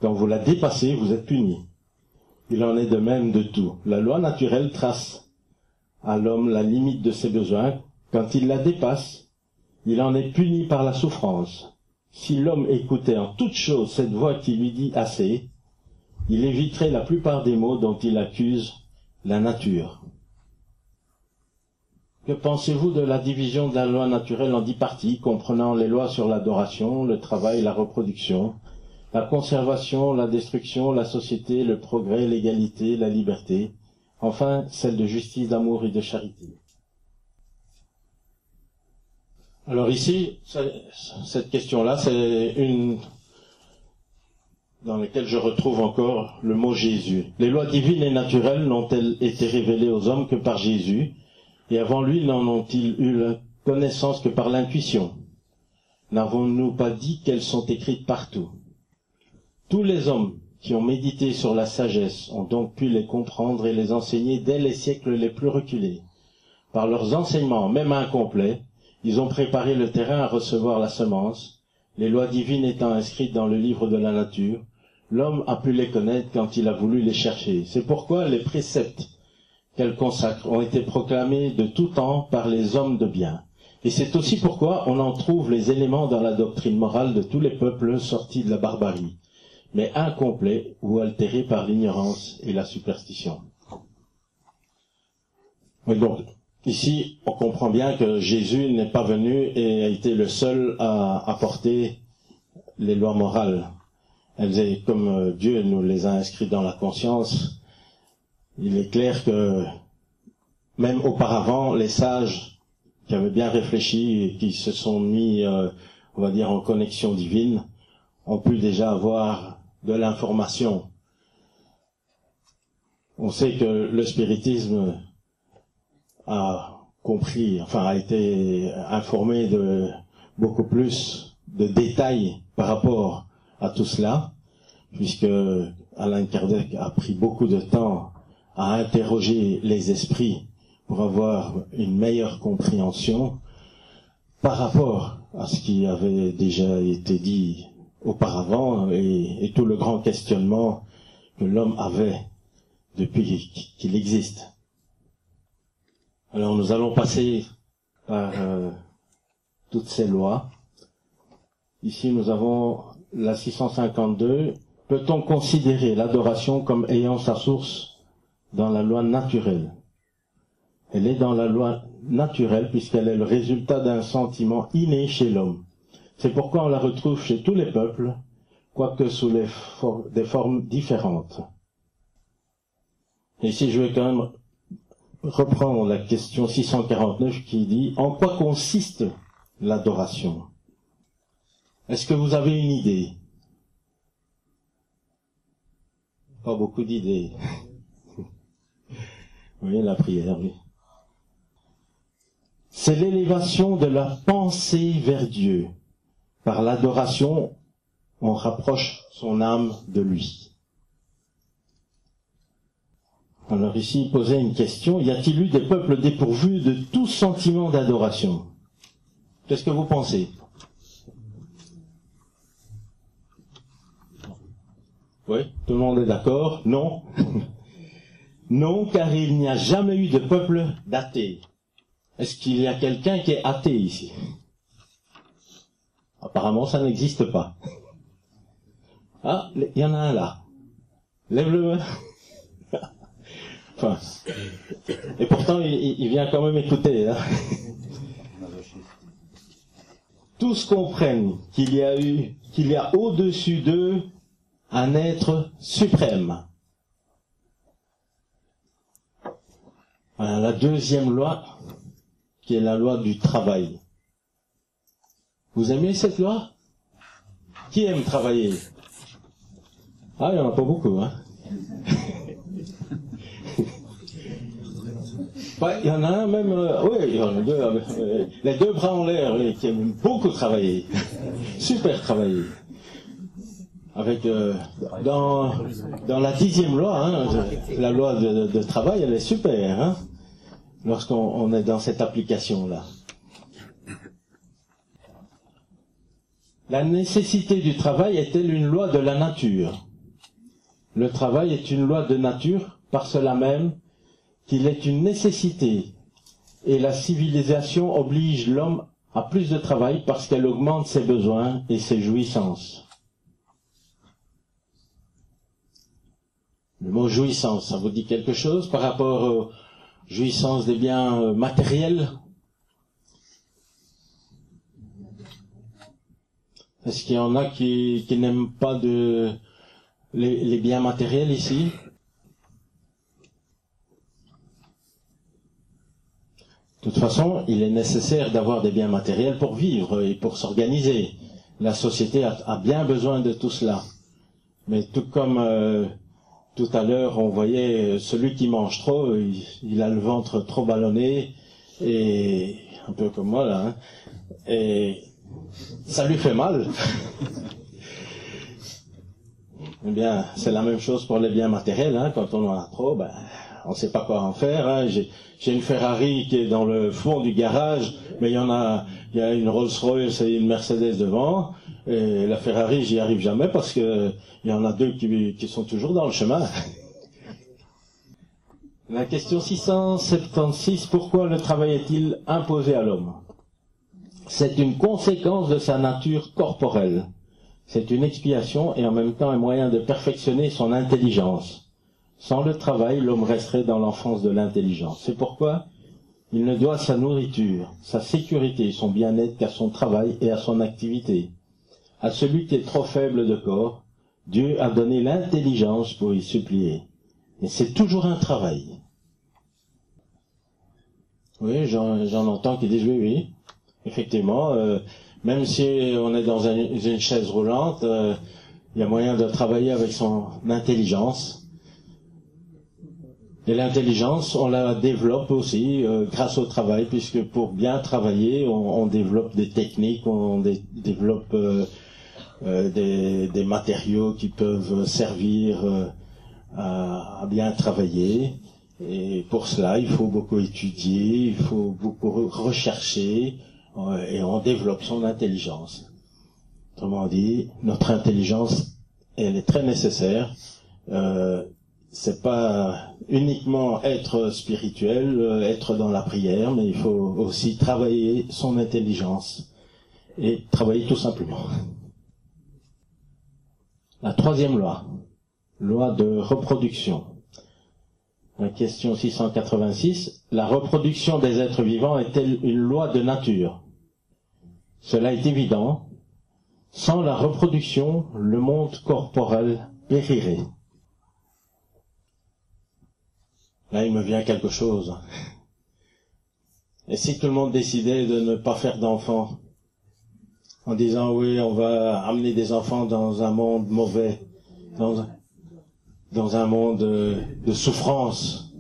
Quand vous la dépassez, vous êtes puni. Il en est de même de tout. La loi naturelle trace à l'homme la limite de ses besoins. Quand il la dépasse, il en est puni par la souffrance. Si l'homme écoutait en toute chose cette voix qui lui dit assez, il éviterait la plupart des maux dont il accuse la nature. Que pensez-vous de la division de la loi naturelle en dix parties, comprenant les lois sur l'adoration, le travail, la reproduction, la conservation, la destruction, la société, le progrès, l'égalité, la liberté, enfin celle de justice, d'amour et de charité. Alors ici, cette question-là, c'est une dans laquelle je retrouve encore le mot Jésus. Les lois divines et naturelles n'ont-elles été révélées aux hommes que par Jésus, et avant lui n'en ont-ils eu la connaissance que par l'intuition? N'avons-nous pas dit qu'elles sont écrites partout? Tous les hommes qui ont médité sur la sagesse ont donc pu les comprendre et les enseigner dès les siècles les plus reculés. Par leurs enseignements, même incomplets, ils ont préparé le terrain à recevoir la semence, les lois divines étant inscrites dans le livre de la nature, l'homme a pu les connaître quand il a voulu les chercher. C'est pourquoi les préceptes qu'elles consacrent ont été proclamés de tout temps par les hommes de bien. Et c'est aussi pourquoi on en trouve les éléments dans la doctrine morale de tous les peuples sortis de la barbarie mais incomplet ou altéré par l'ignorance et la superstition. donc, ici, on comprend bien que Jésus n'est pas venu et a été le seul à apporter les lois morales. Elles est comme euh, Dieu nous les a inscrites dans la conscience. Il est clair que même auparavant, les sages qui avaient bien réfléchi et qui se sont mis, euh, on va dire, en connexion divine, ont pu déjà avoir de l'information. On sait que le spiritisme a compris, enfin a été informé de beaucoup plus de détails par rapport à tout cela, puisque Alain Kardec a pris beaucoup de temps à interroger les esprits pour avoir une meilleure compréhension par rapport à ce qui avait déjà été dit auparavant et, tout le grand questionnement que l'homme avait depuis qu'il existe. Alors nous allons passer par euh, toutes ces lois. Ici nous avons la 652. Peut-on considérer l'adoration comme ayant sa source dans la loi naturelle? Elle est dans la loi naturelle puisqu'elle est le résultat d'un sentiment inné chez l'homme. C'est pourquoi on la retrouve chez tous les peuples, quoique sous des formes différentes. Et ici je vais quand même reprendre la question 649 qui dit En quoi consiste l'adoration? Est-ce que vous avez une idée? Pas beaucoup d'idées. [LAUGHS] oui, la prière, oui. C'est l'élévation de la pensée vers Dieu. Par l'adoration, on rapproche son âme de lui. Alors ici, il posait une question, y a-t-il eu des peuples dépourvus de tout sentiment d'adoration? Qu'est-ce que vous pensez? Oui, tout le monde est d'accord Non [LAUGHS] Non, car il n'y a jamais eu de peuple d'athées. Est-ce qu'il y a quelqu'un qui est athée ici? Apparemment, ça n'existe pas. [LAUGHS] Ah, il y en a un là. Lève-le. [LAUGHS] Enfin, et pourtant, il, vient quand même écouter. Hein. [LAUGHS] Tous comprennent qu'il y a eu, qu'il y a au-dessus d'eux un être suprême. la deuxième loi, qui est la loi du travail. Vous aimez cette loi? Qui aime travailler? Ah, il n'y en a pas beaucoup, hein [LAUGHS] il y en a un même, euh, oui, il y en a deux, euh, les deux bras en l'air, qui aiment beaucoup travailler, [LAUGHS] super travailler. Avec euh, dans dans la dixième loi, hein, la loi de, travail, elle est super, hein, lorsqu'on est dans cette application là. La nécessité du travail est-elle une loi de la nature? Le travail est une loi de nature par cela même qu'il est une nécessité et la civilisation oblige l'homme à plus de travail parce qu'elle augmente ses besoins et ses jouissances. Le mot jouissance, ça vous dit quelque chose par rapport aux jouissances des biens euh, matériels? Est-ce qu'il y en a qui, n'aiment pas les biens matériels ici De toute façon, il est nécessaire d'avoir des biens matériels pour vivre et pour s'organiser. La société a, bien besoin de tout cela. Mais tout comme euh, tout à l'heure, on voyait celui qui mange trop, il, a le ventre trop ballonné et un peu comme moi là, hein, ça lui fait mal. eh bien, c'est la même chose pour les biens matériels. Hein, quand on en a trop, ben, on ne sait pas quoi en faire. Hein. J'ai une Ferrari qui est dans le fond du garage, mais il y en a, une Rolls-Royce et une Mercedes devant. Et la Ferrari, j'y arrive jamais parce que il y en a deux qui sont toujours dans le chemin. La question 676, pourquoi le travail est-il imposé à l'homme? C'est une conséquence de sa nature corporelle. C'est une expiation et en même temps un moyen de perfectionner son intelligence. Sans le travail, l'homme resterait dans l'enfance de l'intelligence. C'est pourquoi il ne doit sa nourriture, sa sécurité, son bien-être qu'à son travail et à son activité. À celui qui est trop faible de corps, Dieu a donné l'intelligence pour y supplier. Et c'est toujours un travail. Oui, j'en entends qui disent oui, oui. Effectivement, euh, même si on est dans une, chaise roulante, euh, il y a moyen de travailler avec son intelligence Et l'intelligence, on la développe aussi euh, grâce au travail, puisque pour bien travailler, on, développe des techniques, on dé- développe des, matériaux qui peuvent servir à, bien travailler. Et pour cela, il faut beaucoup étudier, il faut beaucoup re- rechercher, et on développe son intelligence. Autrement dit, notre intelligence, elle est très nécessaire. Euh, c'est pas uniquement être spirituel, euh, être dans la prière, mais il faut aussi travailler son intelligence et travailler tout simplement. La troisième loi, loi de reproduction. La question 686, la reproduction des êtres vivants est-elle une loi de nature? Cela est évident. Sans la reproduction, le monde corporel périrait. Là, il me vient quelque chose. Et si tout le monde décidait de ne pas faire d'enfants, en disant oui, on va amener des enfants dans un monde mauvais, dans un, dans un monde euh, de souffrance,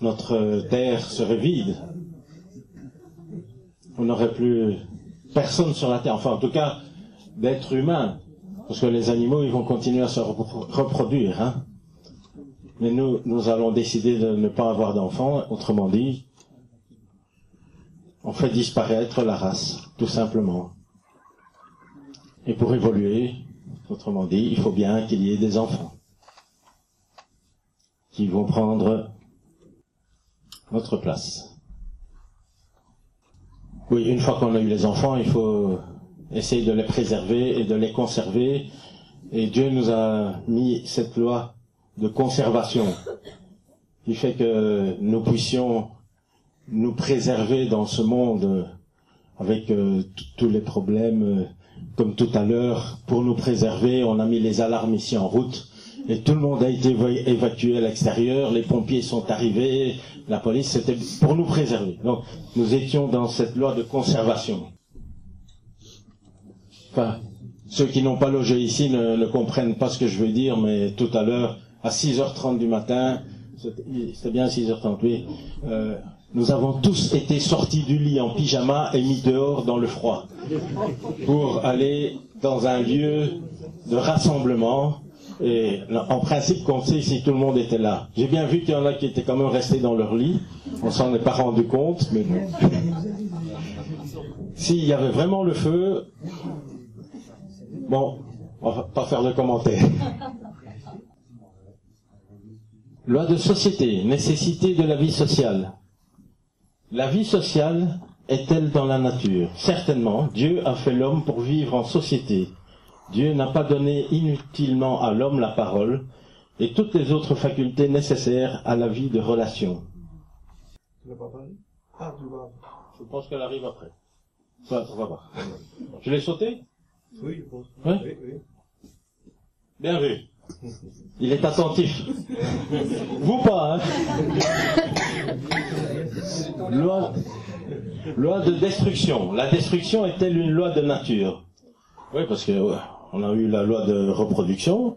notre terre serait vide. On n'aurait plus personne sur la terre, enfin en tout cas d'êtres humains, parce que les animaux ils vont continuer à se repro- reproduire. Hein. Mais nous, nous allons décider de ne pas avoir d'enfants, autrement dit, on fait disparaître la race, tout simplement. Et pour évoluer, autrement dit, il faut bien qu'il y ait des enfants qui vont prendre notre place. Oui, une fois qu'on a eu les enfants, il faut essayer de les préserver et de les conserver. Et Dieu nous a mis cette loi de conservation qui fait que nous puissions nous préserver dans ce monde avec euh, tous les problèmes euh, comme tout à l'heure pour nous préserver on a mis les alarmes ici en route et tout le monde a été éva- évacué à l'extérieur les pompiers sont arrivés la police c'était pour nous préserver donc nous étions dans cette loi de conservation enfin ceux qui n'ont pas logé ici ne, ne comprennent pas ce que je veux dire mais tout à l'heure à 6h30 du matin c'était c'était bien 6h30 oui euh, nous avons tous été sortis du lit en pyjama et mis dehors dans le froid pour aller dans un lieu de rassemblement. Et en principe, qu'on sait si tout le monde était là. J'ai bien vu qu'il y en a qui étaient quand même restés dans leur lit. On s'en est pas rendu compte, mais bon. [LAUGHS] S'il y avait vraiment le feu, bon, on va pas faire de commentaires. [LAUGHS] Loi de société, nécessité de la vie sociale. La vie sociale est-elle dans la nature? Certainement, Dieu a fait l'homme pour vivre en société. Dieu n'a pas donné inutilement à l'homme la parole et toutes les autres facultés nécessaires à la vie de relation. Tu l'as pas parlé Ah, tu vas. Je pense qu'elle arrive après. Enfin, on va voir. Je l'ai sauté? Oui, je pense. Ouais. Oui, oui. Bien vu. Il est attentif. Vous pas, hein loi, loi de destruction. La destruction est-elle une loi de nature? Oui, parce que on a eu la loi de reproduction,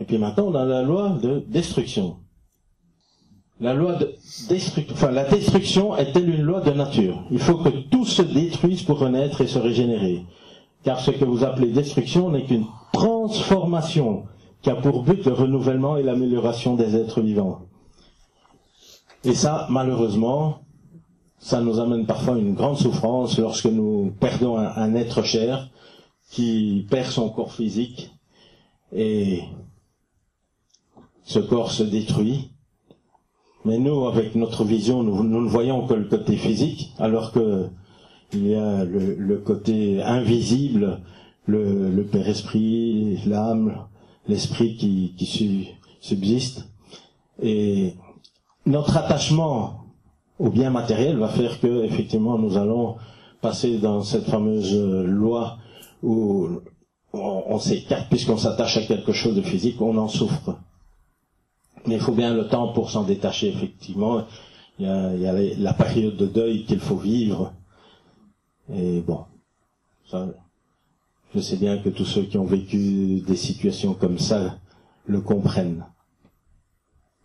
et puis maintenant on a la loi de destruction. La loi de destruction, est-elle une loi de nature? Il faut que tout se détruise pour renaître et se régénérer. Car ce que vous appelez destruction n'est qu'une transformation qui a pour but le renouvellement et l'amélioration des êtres vivants. Et ça, malheureusement, ça nous amène parfois une grande souffrance lorsque nous perdons un être cher qui perd son corps physique et ce corps se détruit. Mais nous, avec notre vision, nous, ne voyons que le côté physique, alors que il y a le, côté invisible, le, Père Esprit, l'âme, l'esprit qui, qui su- subsiste. Et notre attachement au bien matériel va faire que, effectivement, nous allons passer dans cette fameuse loi où on, s'écarte puisqu'on s'attache à quelque chose de physique, on en souffre. Mais il faut bien le temps pour s'en détacher, effectivement. Il y a, la période de deuil qu'il faut vivre. Et bon, ça, je sais bien que tous ceux qui ont vécu des situations comme ça le comprennent.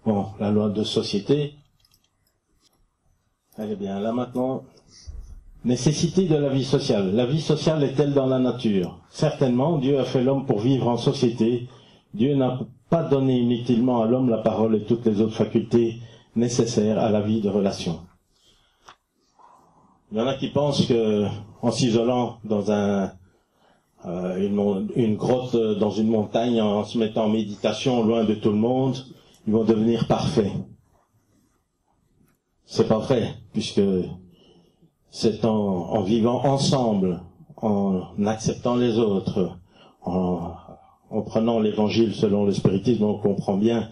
Bon, la loi de société. Elle est bien là maintenant. Nécessité de la vie sociale. La vie sociale est-elle dans la nature? Certainement, Dieu a fait l'homme pour vivre en société. Dieu n'a pas donné inutilement à l'homme la parole et toutes les autres facultés nécessaires à la vie de relation. Il y en a qui pensent que, en s'isolant dans un, euh, une, une, grotte dans une montagne, en se mettant en méditation loin de tout le monde, ils vont devenir parfaits. C'est pas vrai, puisque c'est en, vivant ensemble, en acceptant les autres, en, en prenant l'évangile selon le spiritisme, on comprend bien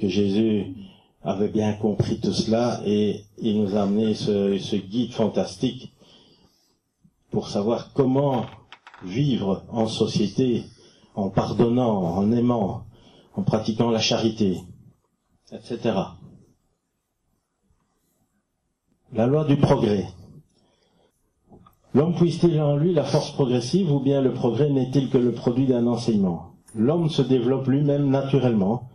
que Jésus avait bien compris tout cela et il nous a amené ce guide fantastique pour savoir comment vivre en société en pardonnant, en aimant, en pratiquant la charité, etc. La loi du progrès. L'homme puise-t-il en lui la force progressive ou bien le progrès n'est-il que le produit d'un enseignement? L'homme se développe lui-même naturellement,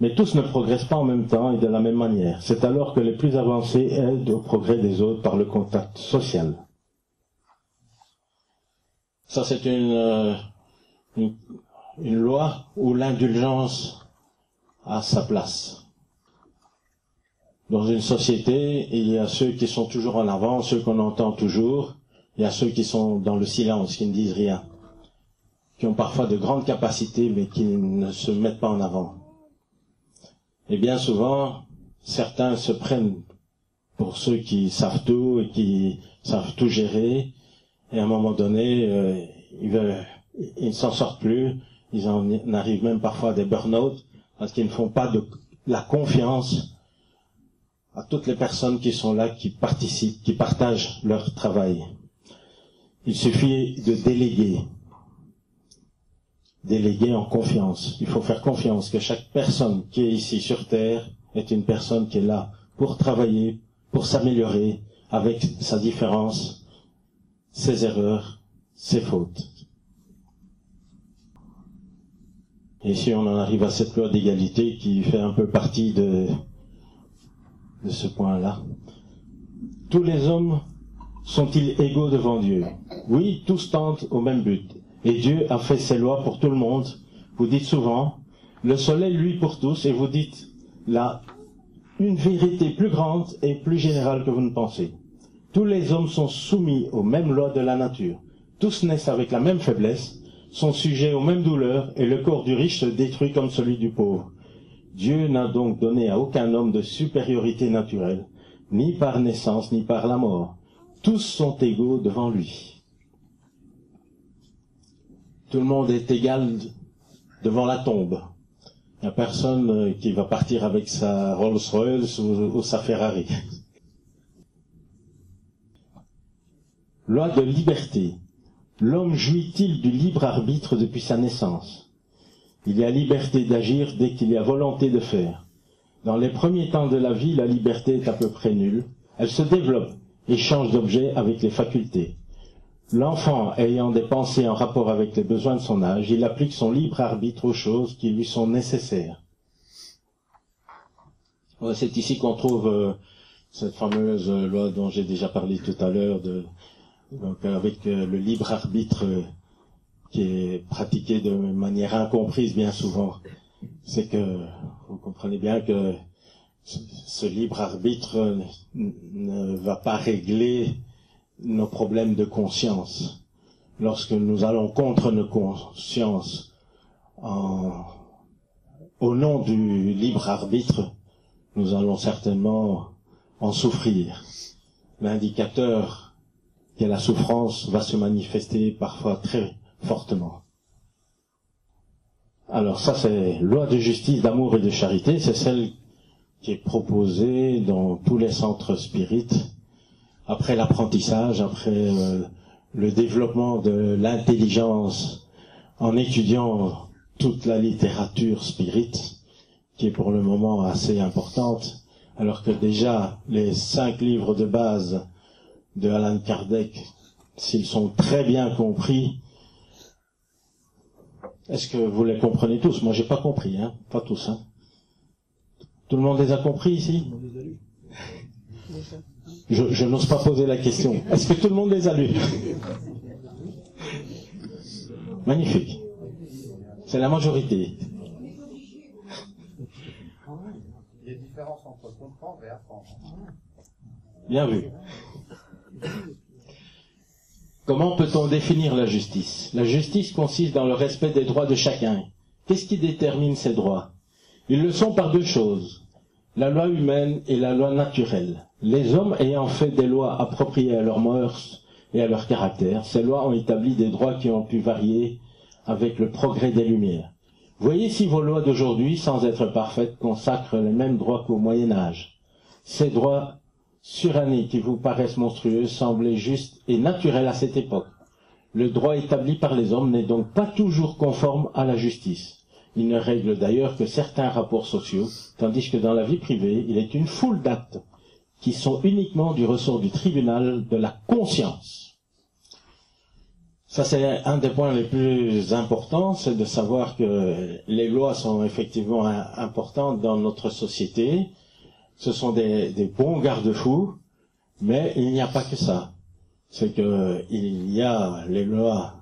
mais tous ne progressent pas en même temps et de la même manière. C'est alors que les plus avancés aident au progrès des autres par le contact social. Ça, c'est une, euh, une, une loi où l'indulgence a sa place. Dans une société, il y a ceux qui sont toujours en avant, ceux qu'on entend toujours, il y a ceux qui sont dans le silence, qui ne disent rien, qui ont parfois de grandes capacités, mais qui ne se mettent pas en avant. Et bien souvent, certains se prennent pour ceux qui savent tout et qui savent tout gérer, et à un moment donné, euh, ils, ils ne s'en sortent plus, ils en arrivent même parfois à des burn-out, parce qu'ils ne font pas de la confiance à toutes les personnes qui sont là, qui participent, qui partagent leur travail. Il suffit de déléguer. Déléguer en confiance. Il faut faire confiance que chaque personne qui est ici sur Terre est une personne qui est là pour travailler, pour s'améliorer avec sa différence, ses erreurs, ses fautes. Et si on en arrive à cette loi d'égalité qui fait un peu partie de, de ce point-là. Tous les hommes sont-ils égaux devant Dieu? Oui, tous tentent au même but. Et Dieu a fait ses lois pour tout le monde. Vous dites souvent, le soleil lui pour tous, et vous dites là, une vérité plus grande et plus générale que vous ne pensez. Tous les hommes sont soumis aux mêmes lois de la nature. Tous naissent avec la même faiblesse, sont sujets aux mêmes douleurs, et le corps du riche se détruit comme celui du pauvre. Dieu n'a donc donné à aucun homme de supériorité naturelle, ni par naissance, ni par la mort tous sont égaux devant lui. Tout le monde est égal devant la tombe. Il n'y a personne euh, qui va partir avec sa Rolls-Royce ou, ou sa Ferrari. Loi de liberté. L'homme jouit-il du libre arbitre depuis sa naissance? Il y a liberté d'agir dès qu'il y a volonté de faire. Dans les premiers temps de la vie, la liberté est à peu près nulle. Elle se développe échange d'objets avec les facultés. L'enfant ayant des pensées en rapport avec les besoins de son âge, il applique son libre arbitre aux choses qui lui sont nécessaires. C'est ici qu'on trouve euh, cette fameuse loi dont j'ai déjà parlé tout à l'heure, donc avec euh, le libre arbitre euh, qui est pratiqué de manière incomprise bien souvent. C'est que vous comprenez bien que ce libre arbitre ne va pas régler nos problèmes de conscience. Lorsque nous allons contre nos consciences en, au nom du libre arbitre, nous allons certainement en souffrir. L'indicateur qu'est la souffrance va se manifester parfois très fortement. Alors ça c'est loi de justice, d'amour et de charité, c'est celle qui est proposé dans tous les centres spirites, après l'apprentissage, après euh, le développement de l'intelligence, en étudiant toute la littérature spirite, qui est pour le moment assez importante, alors que déjà les cinq livres de base de Alan Kardec, s'ils sont très bien compris, est-ce que vous les comprenez tous? Moi, j'ai pas compris, hein, pas tous. Hein. Tout le monde les a compris ici? [LAUGHS] Je, je n'ose pas poser la question. Est-ce que tout le monde les a lus Magnifique. C'est la majorité. Il y a une différence entre comprendre et apprendre. Bien vu. Comment peut-on définir la justice? La justice consiste dans le respect des droits de chacun. Qu'est-ce qui détermine ces droits? Ils le sont par deux choses. La loi humaine et la loi naturelle. Les hommes ayant fait des lois appropriées à leurs mœurs et à leur caractère, ces lois ont établi des droits qui ont pu varier avec le progrès des Lumières. Voyez si vos lois d'aujourd'hui, sans être parfaites, consacrent les mêmes droits qu'au Moyen Âge. Ces droits surannés qui vous paraissent monstrueux semblaient justes et naturels à cette époque. Le droit établi par les hommes n'est donc pas toujours conforme à la justice. Il ne règle d'ailleurs que certains rapports sociaux, tandis que dans la vie privée, il est une foule d'actes qui sont uniquement du ressort du tribunal de la conscience. Ça, c'est un des points les plus importants, c'est de savoir que les lois sont effectivement importantes dans notre société. Ce sont des, bons garde-fous, mais il n'y a pas que ça. C'est que il y a les lois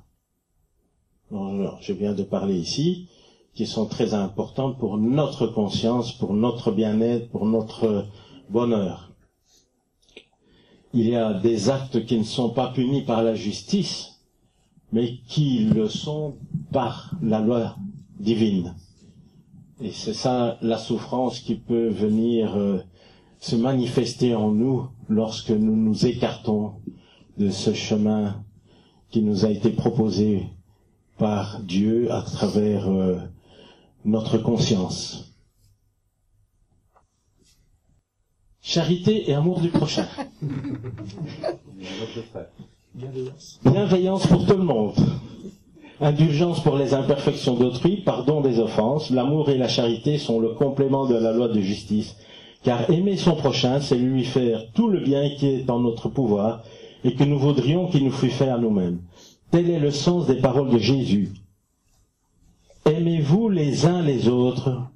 dont je viens de parler ici, qui sont très importantes pour notre conscience, pour notre bien-être, pour notre bonheur. Il y a des actes qui ne sont pas punis par la justice, mais qui le sont par la loi divine. Et c'est ça la souffrance qui peut venir euh, se manifester en nous lorsque nous nous écartons de ce chemin qui nous a été proposé par Dieu à travers euh, notre conscience. Charité et amour du prochain. Bienveillance. Pour tout le monde. Indulgence pour les imperfections d'autrui, pardon des offenses, l'amour et la charité sont le complément de la loi de justice. Car aimer son prochain, c'est lui faire tout le bien qui est en notre pouvoir et que nous voudrions qu'il nous fût fait à nous-mêmes. Tel est le sens des paroles de Jésus. Aimez-vous les uns les autres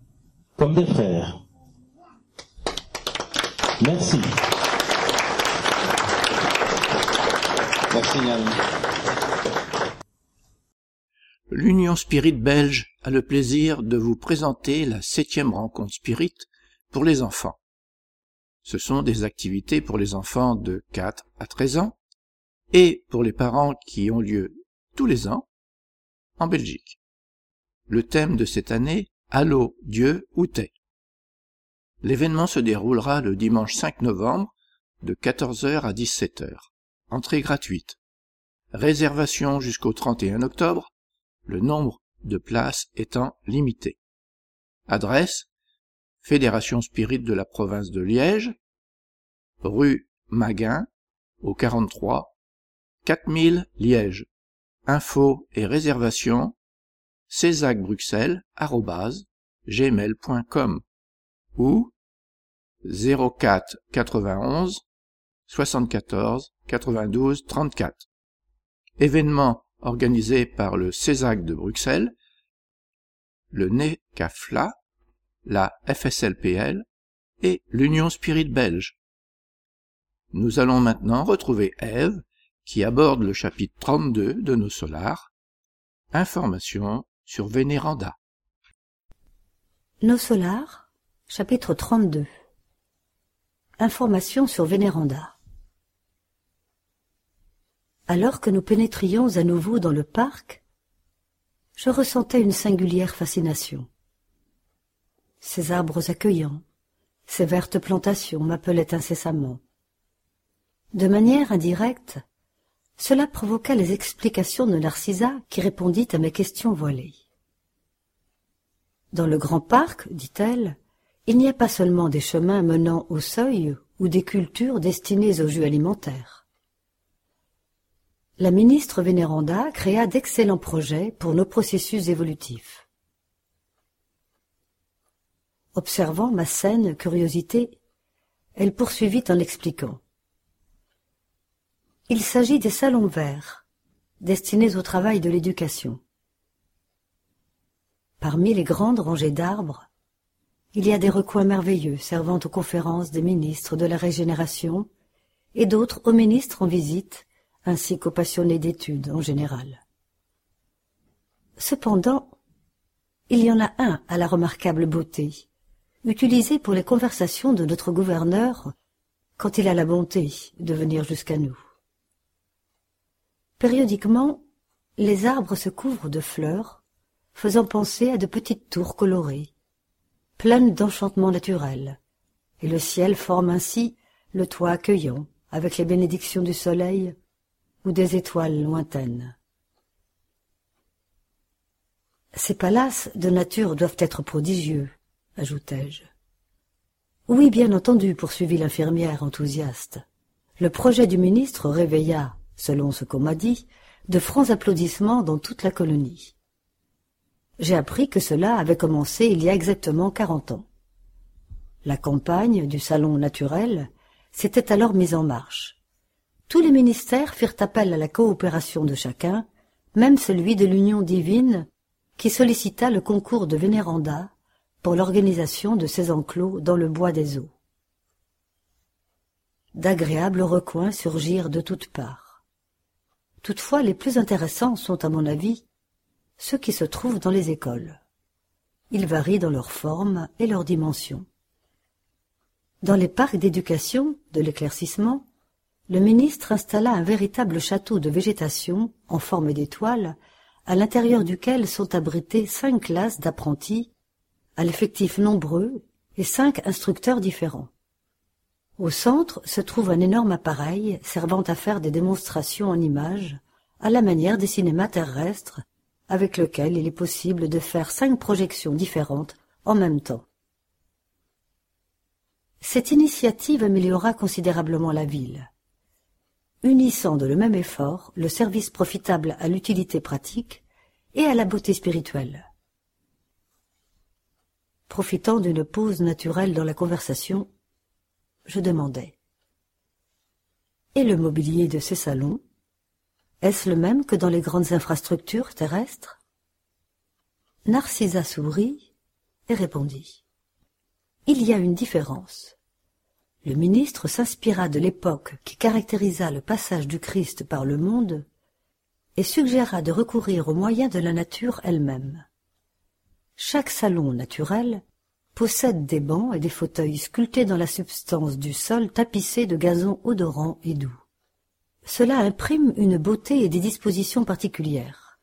comme des frères? Merci. Merci Yann. L'Union Spirit belge a le plaisir de vous présenter la septième rencontre Spirit pour les enfants. Ce sont des activités pour les enfants de 4 à 13 ans et pour les parents qui ont lieu tous les ans en Belgique. Le thème de cette année, Allô Dieu où t'es? L'événement se déroulera le dimanche 5 novembre de 14h à 17h. Entrée gratuite. Réservation jusqu'au 31 octobre, le nombre de places étant limité. Adresse Fédération Spirit de la province de Liège, rue Maguin, au 43, 4000 Liège. Infos et réservations césacbruxelles@gmail.com ou 04 91 74 92 34. Événement organisé par le CESAC de Bruxelles, le NECAFLA, la FSLPL et l'Union Spirit belge. Nous allons maintenant retrouver Ève qui aborde le chapitre 32 de nos solars. Informations sur Vénéranda. Nos solars, chapitre 32. Informations sur Vénéranda. Alors que nous pénétrions à nouveau dans le parc, je ressentais une singulière fascination. Ces arbres accueillants, ces vertes plantations m'appelaient incessamment. De manière indirecte, cela provoqua les explications de Narcissa qui répondit à mes questions voilées. Dans le grand parc, dit-elle, il n'y a pas seulement des chemins menant au seuil ou des cultures destinées aux jus alimentaires la ministre Vénéranda créa d'excellents projets pour nos processus évolutifs. Observant ma saine curiosité, elle poursuivit en expliquant. Il s'agit des salons verts, destinés au travail de l'éducation. Parmi les grandes rangées d'arbres, Il y a des recoins merveilleux servant aux conférences des ministres de la régénération et d'autres aux ministres en visite ainsi qu'aux passionnés d'études en général. Cependant, il y en a un à la remarquable beauté, utilisé pour les conversations de notre gouverneur quand il a la bonté de venir jusqu'à nous. Périodiquement, les arbres se couvrent de fleurs, faisant penser à de petites tours colorées, pleines d'enchantements naturels, et le ciel forme ainsi le toit accueillant, avec les bénédictions du soleil ou des étoiles lointaines. Ces palaces de nature doivent être prodigieux, ajoutai-je. Oui, bien entendu, poursuivit l'infirmière enthousiaste. Le projet du ministre réveilla, selon ce qu'on m'a dit, de francs applaudissements dans toute la colonie. J'ai appris que cela avait commencé il y a exactement quarante ans. La campagne du salon naturel s'était alors mise en marche. Tous les ministères firent appel à la coopération de chacun, même celui de l'Union divine, qui sollicita le concours de Vénéranda pour l'organisation de ces enclos dans le bois des eaux. D'agréables recoins surgirent de toutes parts. Toutefois, les plus intéressants sont, à mon avis, ceux qui se trouvent dans les écoles. Ils varient dans leur forme et leur dimension. Dans les parcs d'éducation, de l'éclaircissement, le ministre installa un véritable château de végétation en forme d'étoile, à l'intérieur duquel sont abrités cinq classes d'apprentis, à l'effectif nombreux et cinq instructeurs différents. Au centre se trouve un énorme appareil servant à faire des démonstrations en images, à la manière des cinémas terrestres, avec lequel il est possible de faire cinq projections différentes en même temps. Cette initiative améliora considérablement la ville. Unissant de le même effort le service profitable à l'utilité pratique et à la beauté spirituelle. Profitant d'une pause naturelle dans la conversation, je demandai. Et le mobilier de ces salons Est-ce le même que dans les grandes infrastructures terrestres? Narcissa sourit et répondit. Il y a une différence. Le ministre s'inspira de l'époque qui caractérisa le passage du Christ par le monde et suggéra de recourir aux moyens de la nature elle-même. Chaque salon naturel possède des bancs et des fauteuils sculptés dans la substance du sol tapissé de gazon odorant et doux. Cela imprime une beauté et des dispositions particulières.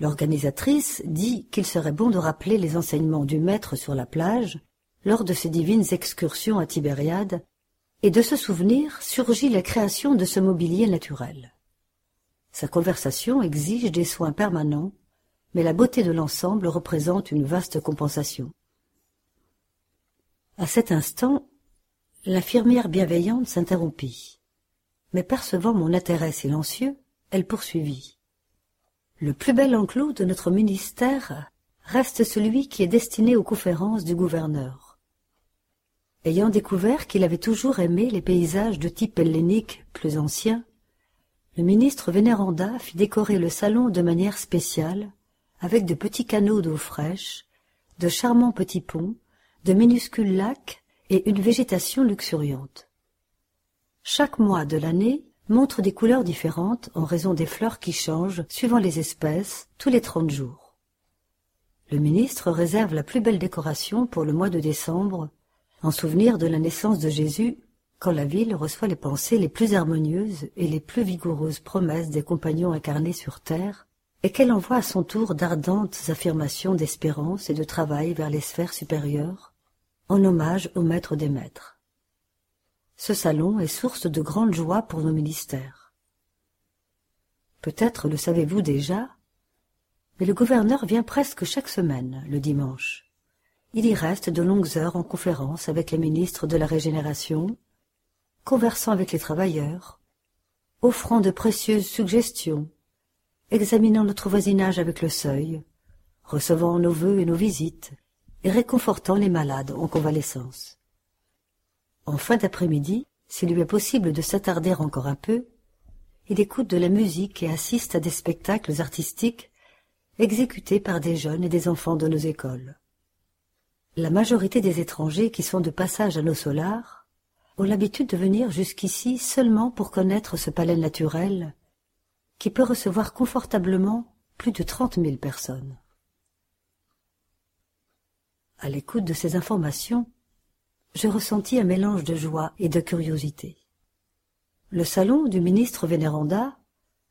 L'organisatrice dit qu'il serait bon de rappeler les enseignements du maître sur la plage lors de ses divines excursions à Tibériade, et de ce souvenir surgit la création de ce mobilier naturel. Sa conversation exige des soins permanents, mais la beauté de l'ensemble représente une vaste compensation. À cet instant, l'infirmière bienveillante s'interrompit, mais percevant mon intérêt silencieux, elle poursuivit. Le plus bel enclos de notre ministère reste celui qui est destiné aux conférences du gouverneur. Ayant découvert qu'il avait toujours aimé les paysages de type hellénique plus anciens, le ministre Vénéranda fit décorer le salon de manière spéciale, avec de petits canaux d'eau fraîche, de charmants petits ponts, de minuscules lacs et une végétation luxuriante. Chaque mois de l'année montre des couleurs différentes en raison des fleurs qui changent, suivant les espèces, tous les trente jours. Le ministre réserve la plus belle décoration pour le mois de décembre, en souvenir de la naissance de Jésus, quand la ville reçoit les pensées les plus harmonieuses et les plus vigoureuses promesses des compagnons incarnés sur terre, et qu'elle envoie à son tour d'ardentes affirmations d'espérance et de travail vers les sphères supérieures, en hommage au maître des maîtres. Ce salon est source de grande joie pour nos ministères. Peut-être le savez-vous déjà, mais le gouverneur vient presque chaque semaine, le dimanche. Il y reste de longues heures en conférence avec les ministres de la Régénération, conversant avec les travailleurs, offrant de précieuses suggestions, examinant notre voisinage avec le seuil, recevant nos vœux et nos visites, et réconfortant les malades en convalescence. En fin d'après-midi, s'il lui est possible de s'attarder encore un peu, il écoute de la musique et assiste à des spectacles artistiques exécutés par des jeunes et des enfants de nos écoles. La majorité des étrangers qui sont de passage à nos solars ont l'habitude de venir jusqu'ici seulement pour connaître ce palais naturel qui peut recevoir confortablement plus de trente mille personnes. À l'écoute de ces informations, je ressentis un mélange de joie et de curiosité. Le salon du ministre Vénéranda,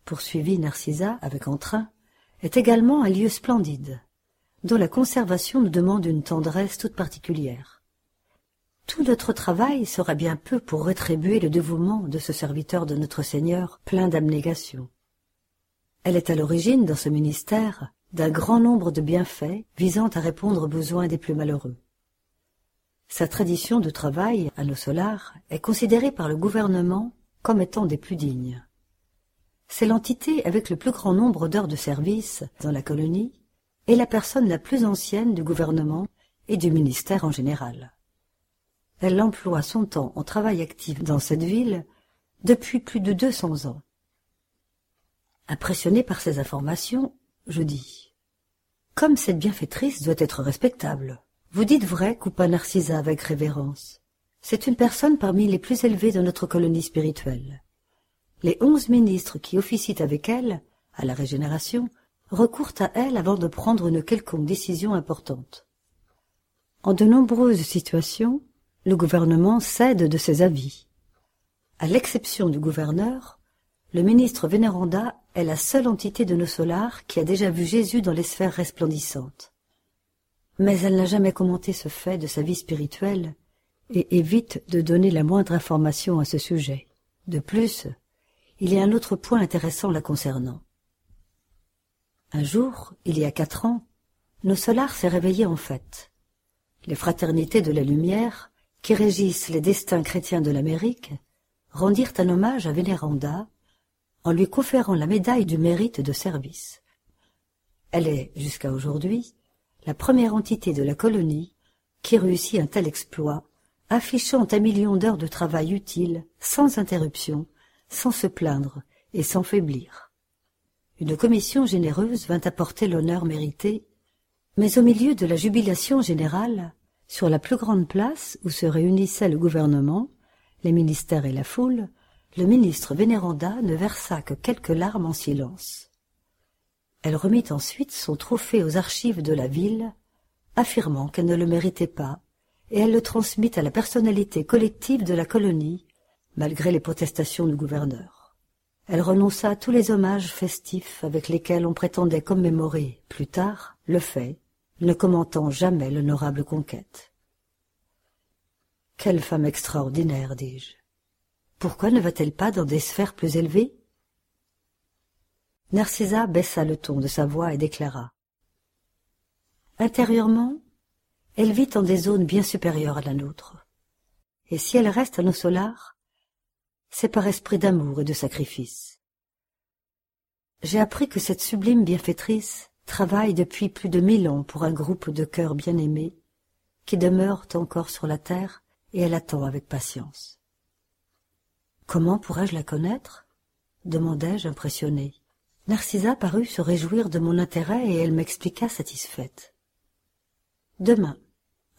poursuivit Narcissa avec entrain, est également un lieu splendide, dont la conservation nous demande une tendresse toute particulière. Tout notre travail sera bien peu pour rétribuer le dévouement de ce serviteur de notre Seigneur plein d'abnégation. Elle est à l'origine, dans ce ministère, d'un grand nombre de bienfaits visant à répondre aux besoins des plus malheureux. Sa tradition de travail à nos solars est considérée par le gouvernement comme étant des plus dignes. C'est l'entité avec le plus grand nombre d'heures de service dans la colonie et la personne la plus ancienne du gouvernement et du ministère en général. Elle emploie son temps en travail actif dans cette ville depuis plus de deux cents ans. Impressionné par ces informations, je dis Comme cette bienfaitrice doit être respectable. Vous dites vrai, coupa Narcissa avec révérence. C'est une personne parmi les plus élevées de notre colonie spirituelle. Les onze ministres qui officient avec elle, à la régénération, recourent à elle avant de prendre une quelconque décision importante. En de nombreuses situations, le gouvernement cède de ses avis. À l'exception du gouverneur, le ministre Vénéranda est la seule entité de nos solars qui a déjà vu Jésus dans les sphères resplendissantes. Mais elle n'a jamais commenté ce fait de sa vie spirituelle et évite de donner la moindre information à ce sujet. De plus, il y a un autre point intéressant la concernant. Un jour, il y a quatre ans, nos solars s'est réveillé en fête. Les fraternités de la lumière, qui régissent les destins chrétiens de l'Amérique, rendirent un hommage à Vénéranda en lui conférant la médaille du mérite de service. Elle est, jusqu'à aujourd'hui, la première entité de la colonie qui réussit un tel exploit, affichant un million d'heures de travail utile, sans interruption, sans se plaindre et sans faiblir. Une commission généreuse vint apporter l'honneur mérité, mais au milieu de la jubilation générale, sur la plus grande place où se réunissait le gouvernement, les ministères et la foule, le ministre Vénéranda ne versa que quelques larmes en silence. Elle remit ensuite son trophée aux archives de la ville, affirmant qu'elle ne le méritait pas, et elle le transmit à la personnalité collective de la colonie, malgré les protestations du gouverneur. Elle renonça à tous les hommages festifs avec lesquels on prétendait commémorer, plus tard, le fait, ne commentant jamais l'honorable conquête. Quelle femme extraordinaire, dis-je. Pourquoi ne va-t-elle pas dans des sphères plus élevées? Narcissa baissa le ton de sa voix et déclara. Intérieurement, elle vit en des zones bien supérieures à la nôtre. Et si elle reste à nos solars, c'est par esprit d'amour et de sacrifice. J'ai appris que cette sublime bienfaitrice travaille depuis plus de mille ans pour un groupe de cœurs bien-aimés qui demeurent encore sur la terre et elle attend avec patience. Comment pourrais-je la connaître? demandai-je impressionné. Narcissa parut se réjouir de mon intérêt et elle m'expliqua satisfaite. Demain,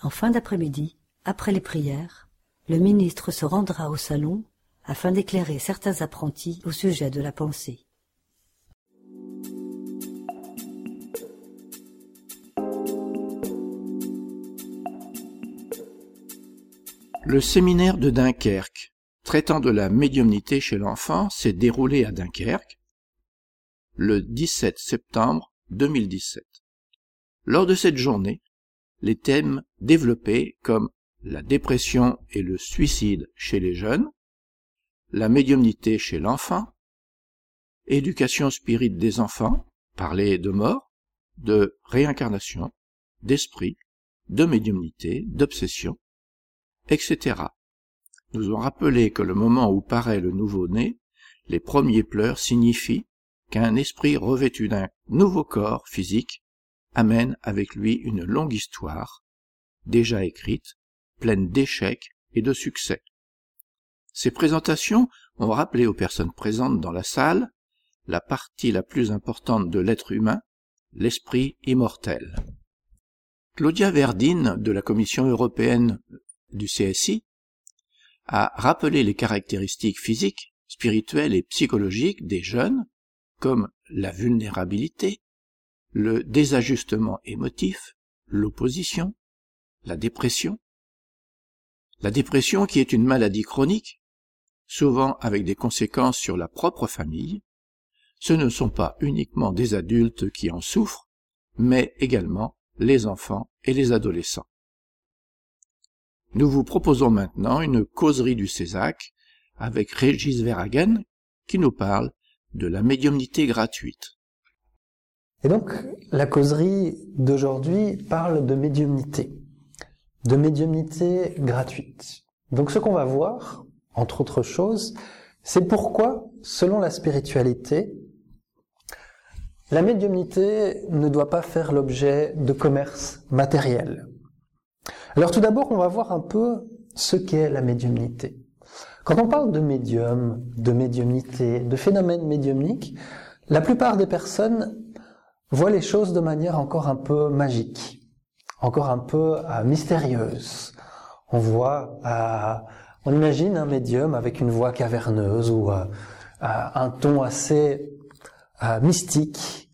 en fin d'après-midi, après les prières, le ministre se rendra au salon afin d'éclairer certains apprentis au sujet de la pensée. Le séminaire de Dunkerque, traitant de la médiumnité chez l'enfant, s'est déroulé à Dunkerque le 17 septembre 2017. Lors de cette journée, les thèmes développés comme la dépression et le suicide chez les jeunes, la médiumnité chez l'enfant, éducation spirite des enfants, parler de mort, de réincarnation, d'esprit, de médiumnité, d'obsession, etc. nous ont rappelé que le moment où paraît le nouveau-né, les premiers pleurs signifient qu'un esprit revêtu d'un nouveau corps physique amène avec lui une longue histoire, déjà écrite, pleine d'échecs et de succès. Ces présentations ont rappelé aux personnes présentes dans la salle la partie la plus importante de l'être humain, l'esprit immortel. Claudia Verdine de la Commission européenne du CSI a rappelé les caractéristiques physiques, spirituelles et psychologiques des jeunes, comme la vulnérabilité, le désajustement émotif, l'opposition, la dépression. La dépression qui est une maladie chronique, souvent avec des conséquences sur la propre famille, ce ne sont pas uniquement des adultes qui en souffrent, mais également les enfants et les adolescents. Nous vous proposons maintenant une causerie du Césac avec Régis Verhagen qui nous parle de la médiumnité gratuite. Et donc, la causerie d'aujourd'hui parle de médiumnité, de médiumnité gratuite. Donc, ce qu'on va voir, entre autres choses, c'est pourquoi, selon la spiritualité, la médiumnité ne doit pas faire l'objet de commerce matériel. Alors tout d'abord, on va voir un peu ce qu'est la médiumnité. Quand on parle de médium, de médiumnité, de phénomène médiumnique, la plupart des personnes voient les choses de manière encore un peu magique, encore un peu euh, mystérieuse. On voit, euh, on imagine un médium avec une voix caverneuse ou euh, un ton assez mystique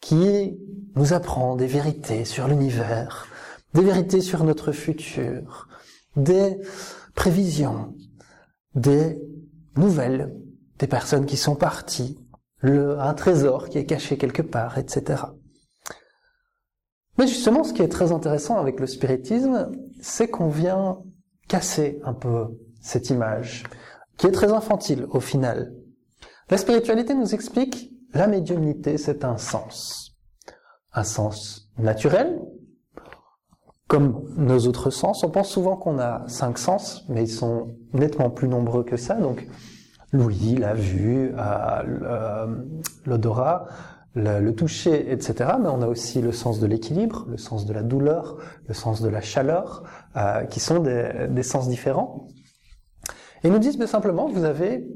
qui nous apprend des vérités sur l'univers, des vérités sur notre futur, des prévisions, des nouvelles des personnes qui sont parties, un trésor qui est caché quelque part, etc. Mais justement, ce qui est très intéressant avec le spiritisme, c'est qu'on vient casser un peu cette image, qui est très infantile au final. La spiritualité nous explique la médiumnité, c'est un sens. Un sens naturel, comme nos autres sens. On pense souvent qu'on a cinq sens, mais ils sont nettement plus nombreux que ça. Donc, l'ouïe, la vue, euh, l'odorat, le, toucher, etc. Mais on a aussi le sens de l'équilibre, le sens de la douleur, le sens de la chaleur, euh, qui sont des, sens différents. Et ils nous disent mais simplement, vous avez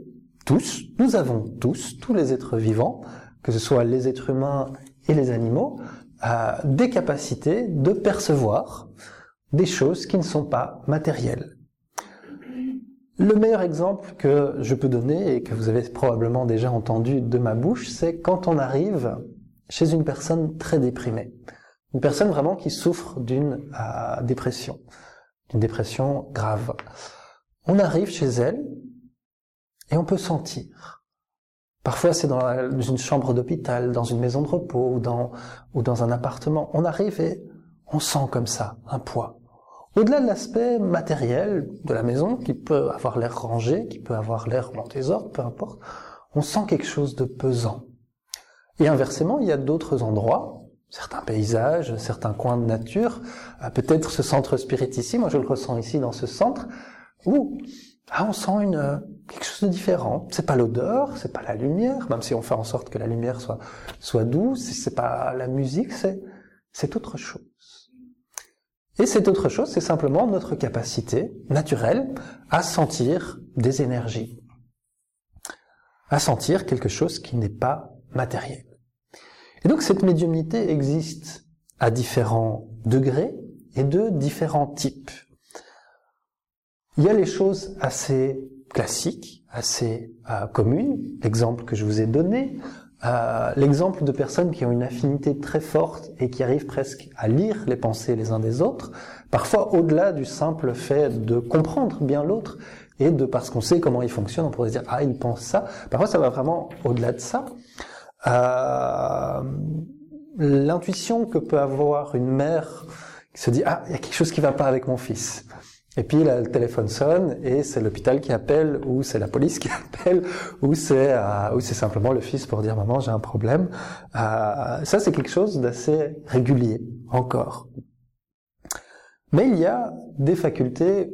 tous, nous avons tous, tous les êtres vivants, que ce soit les êtres humains et les animaux, des capacités de percevoir des choses qui ne sont pas matérielles. Le meilleur exemple que je peux donner et que vous avez probablement déjà entendu de ma bouche, c'est quand on arrive chez une personne très déprimée. Une personne vraiment qui souffre d'une euh, dépression, d'une dépression grave. On arrive chez elle et on peut sentir. Parfois c'est dans une chambre d'hôpital, dans une maison de repos ou dans, ou dans un appartement. On arrive et on sent comme ça un poids. Au-delà de l'aspect matériel de la maison, qui peut avoir l'air rangé, qui peut avoir l'air en désordre, peu importe, on sent quelque chose de pesant. Et inversement, il y a d'autres endroits, certains paysages, certains coins de nature, euh, peut-être ce centre spirit ici, moi je le ressens ici dans ce centre, où ah, on sent une, euh, quelque chose de différent. C'est pas l'odeur, c'est pas la lumière, même si on fait en sorte que la lumière soit, soit douce, c'est pas la musique, c'est, c'est autre chose. Et cette autre chose, c'est simplement notre capacité naturelle à sentir des énergies, à sentir quelque chose qui n'est pas matériel. Et donc cette médiumnité existe à différents degrés et de différents types. Il y a les choses assez classiques, assez euh, communes, l'exemple que je vous ai donné, euh, l'exemple de personnes qui ont une affinité très forte et qui arrivent presque à lire les pensées les uns des autres, parfois au-delà du simple fait de comprendre bien l'autre et de parce qu'on sait comment il fonctionne, on pourrait se dire ah il pense ça. Parfois ça va vraiment au-delà de ça. Euh, L'intuition que peut avoir une mère qui se dit ah il y a quelque chose qui va pas avec mon fils. Et puis là, le téléphone sonne et c'est l'hôpital qui appelle ou c'est la police qui [LAUGHS] appelle ou c'est euh, ou c'est simplement le fils pour dire maman j'ai un problème. Euh, ça c'est quelque chose d'assez régulier encore. Mais il y a des facultés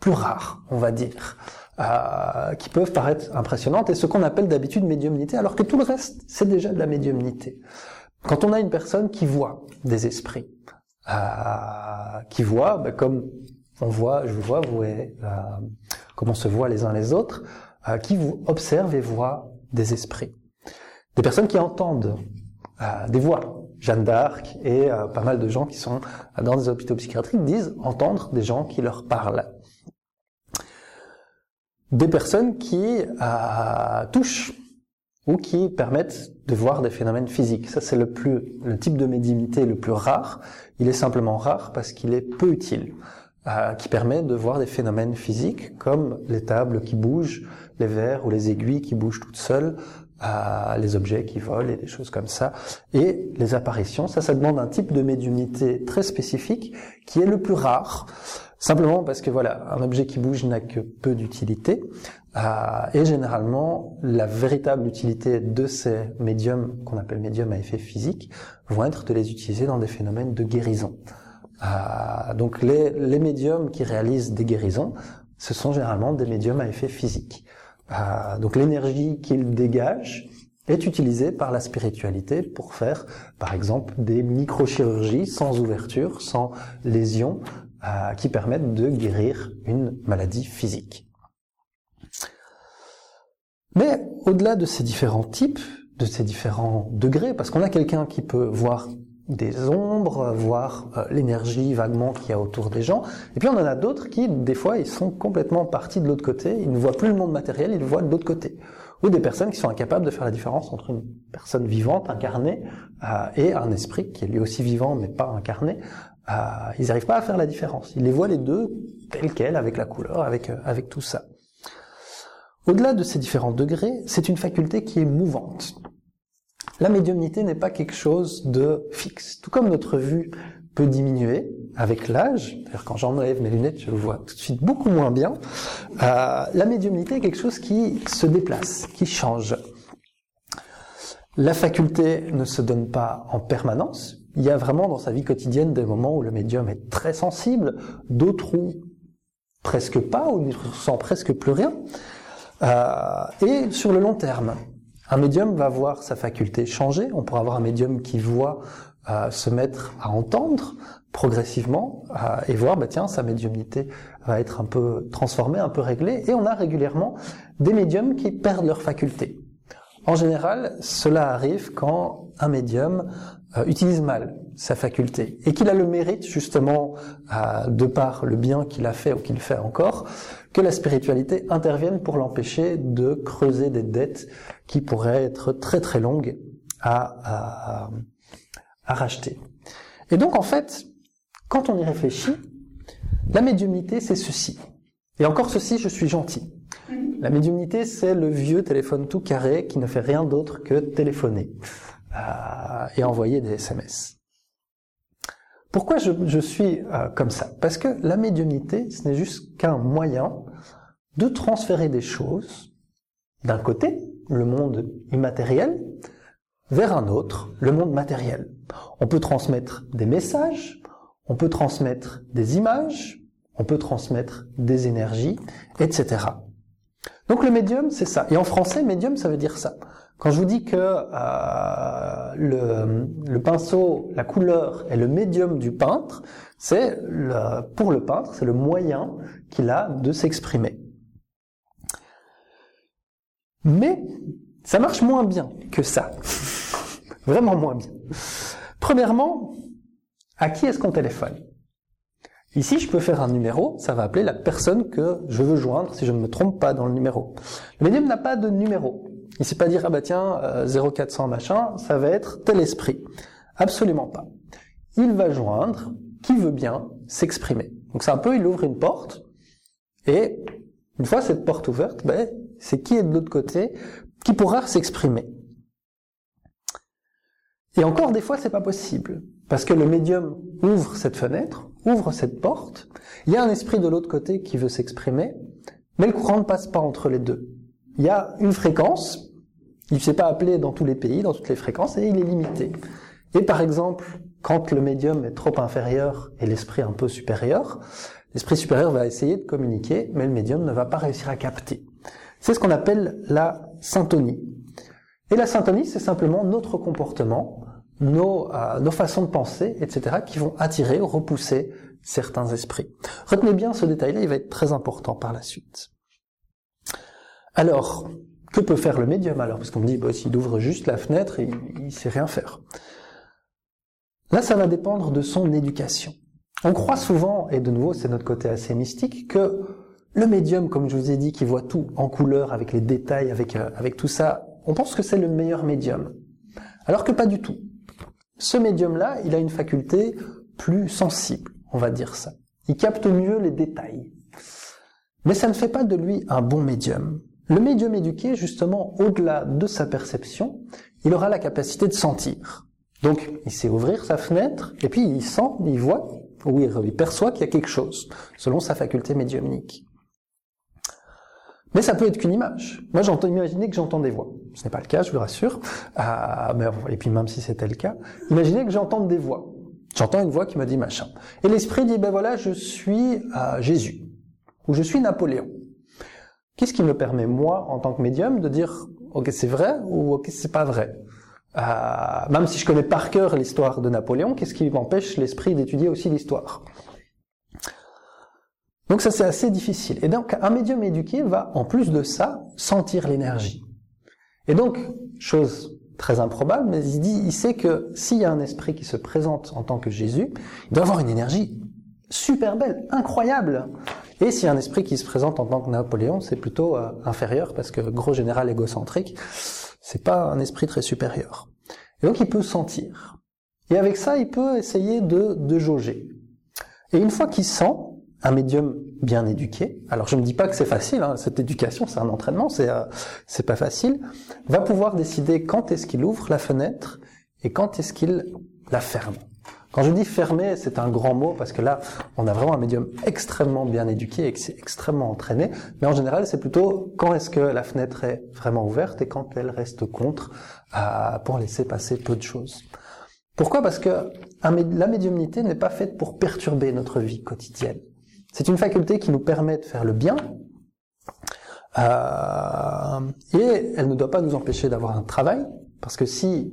plus rares, on va dire, euh, qui peuvent paraître impressionnantes et ce qu'on appelle d'habitude médiumnité, alors que tout le reste c'est déjà de la médiumnité. Quand on a une personne qui voit des esprits, euh, qui voit, ben, comme on voit, je vous vois, vous et, euh, comment on se voit les uns les autres, euh, qui vous observent et voient des esprits. Des personnes qui entendent euh, des voix, Jeanne d'Arc et euh, pas mal de gens qui sont dans des hôpitaux psychiatriques disent entendre des gens qui leur parlent. Des personnes qui touchent ou qui permettent de voir des phénomènes physiques. Ça, c'est le le type de médiumnité le plus rare. Il est simplement rare parce qu'il est peu utile, qui permet de voir des phénomènes physiques comme les tables qui bougent, les verres ou les aiguilles qui bougent toutes seules, les objets qui volent et des choses comme ça. Et les apparitions, ça, ça demande un type de médiumnité très spécifique qui est le plus rare. Simplement parce que voilà, un objet qui bouge n'a que peu d'utilité. Euh, et généralement, la véritable utilité de ces médiums, qu'on appelle médiums à effet physique, vont être de les utiliser dans des phénomènes de guérison. Euh, donc les, médiums qui réalisent des guérisons, ce sont généralement des médiums à effet physique. Euh, donc l'énergie qu'ils dégagent est utilisée par la spiritualité pour faire, par exemple, des microchirurgies sans ouverture, sans lésion, euh, qui permettent de guérir une maladie physique. Mais au-delà de ces différents types, de ces différents degrés, parce qu'on a quelqu'un qui peut voir des ombres, voir euh, l'énergie vaguement qu'il y a autour des gens, et puis on en a d'autres qui, des fois, ils sont complètement partis de l'autre côté, ils ne voient plus le monde matériel, ils le voient de l'autre côté. Ou des personnes qui sont incapables de faire la différence entre une personne vivante, incarnée, euh, et un esprit qui est lui aussi vivant mais pas incarné, euh, ils n'arrivent pas à faire la différence. Ils les voient les deux tels quels, avec la couleur, avec, euh, avec tout ça. Au-delà de ces différents degrés, c'est une faculté qui est mouvante. La médiumnité n'est pas quelque chose de fixe. Tout comme notre vue peut diminuer avec l'âge, d'ailleurs quand j'enlève mes lunettes, je vois tout de suite beaucoup moins bien, euh, la médiumnité est quelque chose qui se déplace, qui change. La faculté ne se donne pas en permanence, il y a vraiment dans sa vie quotidienne des moments où le médium est très sensible, d'autres où presque pas, où il ne ressent presque plus rien. Euh, et sur le long terme, un médium va voir sa faculté changer. On pourra avoir un médium qui voit euh, se mettre à entendre progressivement euh, et voir, bah tiens, sa médiumnité va être un peu transformée, un peu réglée. Et on a régulièrement des médiums qui perdent leur faculté. En général, cela arrive quand un médium euh, utilise mal sa faculté et qu'il a le mérite justement, euh, de par le bien qu'il a fait ou qu'il fait encore, que la spiritualité intervienne pour l'empêcher de creuser des dettes qui pourraient être très très longues à, à, à racheter. Et donc en fait, quand on y réfléchit, la médiumnité c'est ceci. Et encore ceci, je suis gentil. La médiumnité, c'est le vieux téléphone tout carré qui ne fait rien d'autre que téléphoner euh, et envoyer des SMS. Pourquoi je, suis euh, comme ça? Parce que la médiumnité, ce n'est juste qu'un moyen de transférer des choses d'un côté, le monde immatériel, vers un autre, le monde matériel. On peut transmettre des messages, on peut transmettre des images, on peut transmettre des énergies, etc. Donc le médium, c'est ça. Et en français, médium, ça veut dire ça. Quand je vous dis que euh, le, le, pinceau, la couleur est le médium du peintre, c'est pour le peintre, c'est le moyen qu'il a de s'exprimer. Mais ça marche moins bien que ça. [LAUGHS] Vraiment moins bien. Premièrement, à qui est-ce qu'on téléphone? Ici, je peux faire un numéro, ça va appeler la personne que je veux joindre si je ne me trompe pas dans le numéro. Le médium n'a pas de numéro. Il ne sait pas dire, ah bah tiens, 0400 euh, machin, ça va être tel esprit. Absolument pas. Il va joindre qui veut bien s'exprimer. Donc c'est un peu, il ouvre une porte, et une fois cette porte ouverte, ben, c'est qui est de l'autre côté qui pourra s'exprimer. Et encore des fois, c'est pas possible. Parce que le médium ouvre cette fenêtre, ouvre cette porte, il y a un esprit de l'autre côté qui veut s'exprimer, mais le courant ne passe pas entre les deux. Il y a une fréquence, il ne s'est pas appelé dans tous les pays, dans toutes les fréquences, et il est limité. Et par exemple, quand le médium est trop inférieur et l'esprit un peu supérieur, l'esprit supérieur va essayer de communiquer, mais le médium ne va pas réussir à capter. C'est ce qu'on appelle la syntonie. Et la syntonie, c'est simplement notre comportement, nos, euh, nos façons de penser, etc., qui vont attirer ou repousser certains esprits. Retenez bien ce détail-là, il va être très important par la suite. Alors, que peut faire le médium alors Parce qu'on me dit, bah, s'il ouvre juste la fenêtre, il, ne sait rien faire. Là, ça va dépendre de son éducation. On croit souvent, et de nouveau c'est notre côté assez mystique, que le médium, comme je vous ai dit, qui voit tout en couleur, avec les détails, avec, euh, avec tout ça, on pense que c'est le meilleur médium. Alors que pas du tout. Ce médium-là, il a une faculté plus sensible, on va dire ça. Il capte mieux les détails. Mais ça ne fait pas de lui un bon médium. Le médium éduqué, justement, au-delà de sa perception, il aura la capacité de sentir. Donc, il sait ouvrir sa fenêtre, et puis il sent, il voit, ou il perçoit qu'il y a quelque chose, selon sa faculté médiumnique. Mais ça peut être qu'une image. Moi, j'entends imaginer que j'entends des voix. Ce n'est pas le cas, je vous rassure. Euh, et puis même si c'était le cas, imaginez que j'entende des voix. J'entends une voix qui me dit machin. Et l'esprit dit, ben voilà, je suis euh, Jésus. Ou je suis Napoléon. Qu'est-ce qui me permet, moi, en tant que médium, de dire, ok, c'est vrai ou ok, c'est pas vrai? Euh, Même si je connais par cœur l'histoire de Napoléon, qu'est-ce qui m'empêche l'esprit d'étudier aussi l'histoire? Donc ça c'est assez difficile. Et donc un médium éduqué va en plus de ça sentir l'énergie. Et donc, chose très improbable, mais il il sait que s'il y a un esprit qui se présente en tant que Jésus, il doit avoir une énergie super belle, incroyable. Et a un esprit qui se présente en tant que Napoléon, c'est plutôt euh, inférieur parce que gros général égocentrique, c'est pas un esprit très supérieur. Et donc il peut sentir. Et avec ça, il peut essayer de, de jauger. Et une fois qu'il sent, un médium bien éduqué, alors je ne dis pas que c'est facile, hein, cette éducation c'est un entraînement, c'est euh, c'est pas facile, va pouvoir décider quand est-ce qu'il ouvre la fenêtre et quand est-ce qu'il la ferme. Quand je dis fermer, c'est un grand mot parce que là, on a vraiment un médium extrêmement bien éduqué et extrêmement entraîné. Mais en général, c'est plutôt quand est-ce que la fenêtre est vraiment ouverte et quand elle reste contre euh, pour laisser passer peu de choses. Pourquoi? Parce que la médiumnité n'est pas faite pour perturber notre vie quotidienne. C'est une faculté qui nous permet de faire le bien, euh, et elle ne doit pas nous empêcher d'avoir un travail, parce que si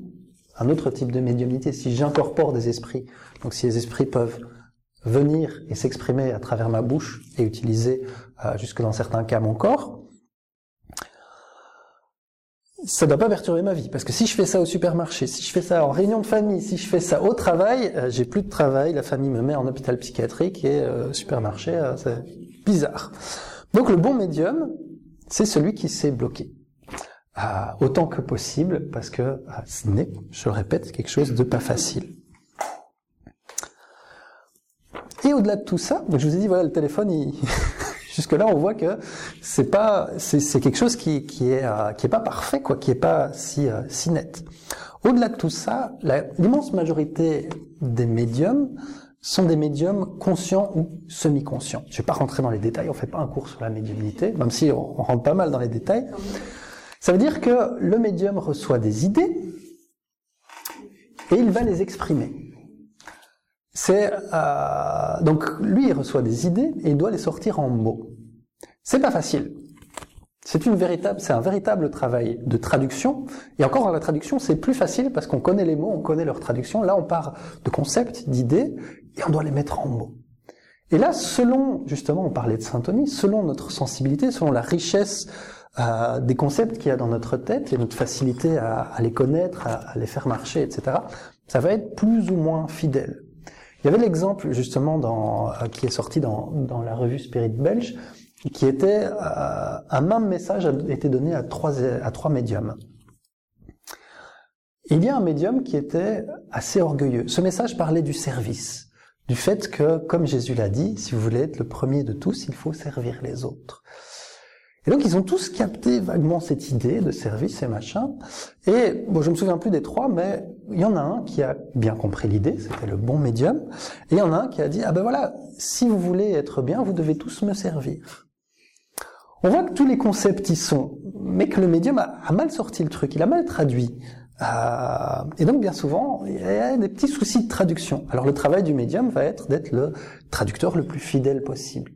un autre type de médiumnité, si j'incorpore des esprits, donc si les esprits peuvent venir et s'exprimer à travers ma bouche et utiliser euh, jusque dans certains cas mon corps, ça ne doit pas perturber ma vie. Parce que si je fais ça au supermarché, si je fais ça en réunion de famille, si je fais ça au travail, euh, j'ai plus de travail, la famille me met en hôpital psychiatrique et euh, supermarché, euh, c'est bizarre. Donc le bon médium, c'est celui qui s'est bloqué. Autant que possible, parce que ce n'est, je répète, quelque chose de pas facile. Et au-delà de tout ça, je vous ai dit, voilà, le téléphone, il... [LAUGHS] Jusque-là, on voit que c'est pas, c'est quelque chose qui, qui est, euh, qui est pas parfait, quoi, qui est pas si, euh, si net. Au-delà de tout ça, l'immense majorité des médiums sont des médiums conscients ou semi-conscients. Je vais pas rentrer dans les détails, on fait pas un cours sur la médiumnité, même si on rentre pas mal dans les détails. Ça veut dire que le médium reçoit des idées et il va les exprimer. C'est euh, donc lui il reçoit des idées et il doit les sortir en mots. C'est pas facile. C'est une véritable, c'est un véritable travail de traduction. Et encore dans la traduction, c'est plus facile parce qu'on connaît les mots, on connaît leur traduction. Là, on part de concepts, d'idées, et on doit les mettre en mots. Et là, selon, justement, on parlait de syntonie, selon notre sensibilité, selon la richesse euh, des concepts qu'il y a dans notre tête et notre facilité à, à les connaître, à, à, les faire marcher, etc., ça va être plus ou moins fidèle. Il y avait l'exemple justement dans, euh, qui est sorti dans, dans la revue Spirit belge, qui était euh, un même message a été donné à trois, à trois médiums. Il y a un médium qui était assez orgueilleux. Ce message parlait du service, du fait que, comme Jésus l'a dit, si vous voulez être le premier de tous, il faut servir les autres. Et donc ils ont tous capté vaguement cette idée de service et machin. Et bon, je me souviens plus des trois, mais il y en a un qui a bien compris l'idée, c'était le bon médium. Et il y en a un qui a dit ah ben voilà, si vous voulez être bien, vous devez tous me servir. On voit que tous les concepts y sont, mais que le médium a, mal sorti le truc, il a mal traduit. Euh, et donc bien souvent, il y a des petits soucis de traduction. Alors le travail du médium va être d'être le traducteur le plus fidèle possible.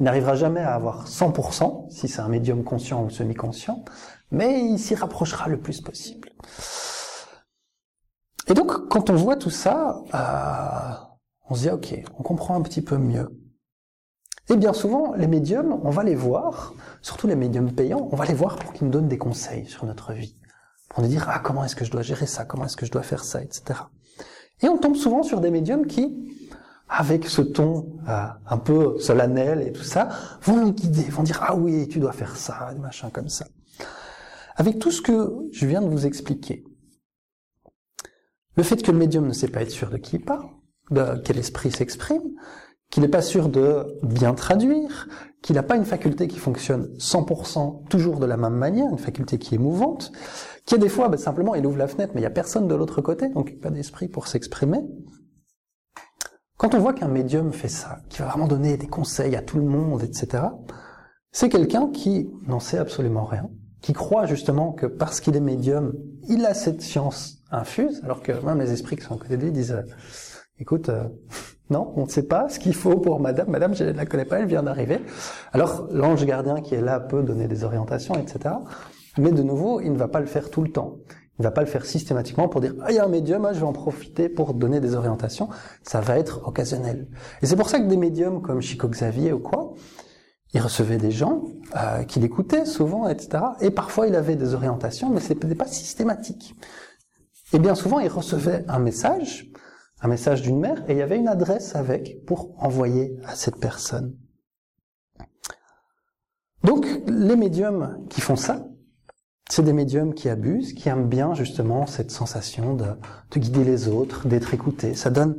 Il n'arrivera jamais à avoir 100% si c'est un médium conscient ou semi-conscient, mais il s'y rapprochera le plus possible. Et donc, quand on voit tout ça, euh, on se dit, ok, on comprend un petit peu mieux. Et bien souvent, les médiums, on va les voir, surtout les médiums payants, on va les voir pour qu'ils nous donnent des conseils sur notre vie. Pour nous dire, ah, comment est-ce que je dois gérer ça, comment est-ce que je dois faire ça, etc. Et on tombe souvent sur des médiums qui, avec ce ton euh, un peu solennel et tout ça, vont nous guider, vont dire ah oui, tu dois faire ça, des machins comme ça. Avec tout ce que je viens de vous expliquer, le fait que le médium ne sait pas être sûr de qui il parle, de quel esprit s'exprime, qu'il n'est pas sûr de bien traduire, qu'il n'a pas une faculté qui fonctionne 100% toujours de la même manière, une faculté qui est mouvante, qui est des fois, ben, simplement, il ouvre la fenêtre, mais il n'y a personne de l'autre côté, donc pas d'esprit pour s'exprimer. Quand on voit qu'un médium fait ça, qui va vraiment donner des conseils à tout le monde, etc., c'est quelqu'un qui n'en sait absolument rien, qui croit justement que parce qu'il est médium, il a cette science infuse, alors que même les esprits qui sont à côté de lui disent, euh, écoute, euh, [LAUGHS] non, on ne sait pas ce qu'il faut pour madame, madame, je ne la connais pas, elle vient d'arriver. Alors l'ange gardien qui est là peut donner des orientations, etc. Mais de nouveau, il ne va pas le faire tout le temps. Il va pas le faire systématiquement pour dire, ah, il y a un médium, ah, je vais en profiter pour donner des orientations. Ça va être occasionnel. Et c'est pour ça que des médiums comme Chico Xavier ou quoi, il recevait des gens euh, qui l'écoutaient souvent, etc. Et parfois, il avait des orientations, mais ce n'était pas systématique. Et bien souvent, il recevait un message, un message d'une mère, et il y avait une adresse avec pour envoyer à cette personne. Donc, les médiums qui font ça, c'est des médiums qui abusent, qui aiment bien justement cette sensation de, de guider les autres, d'être écouté. Ça donne,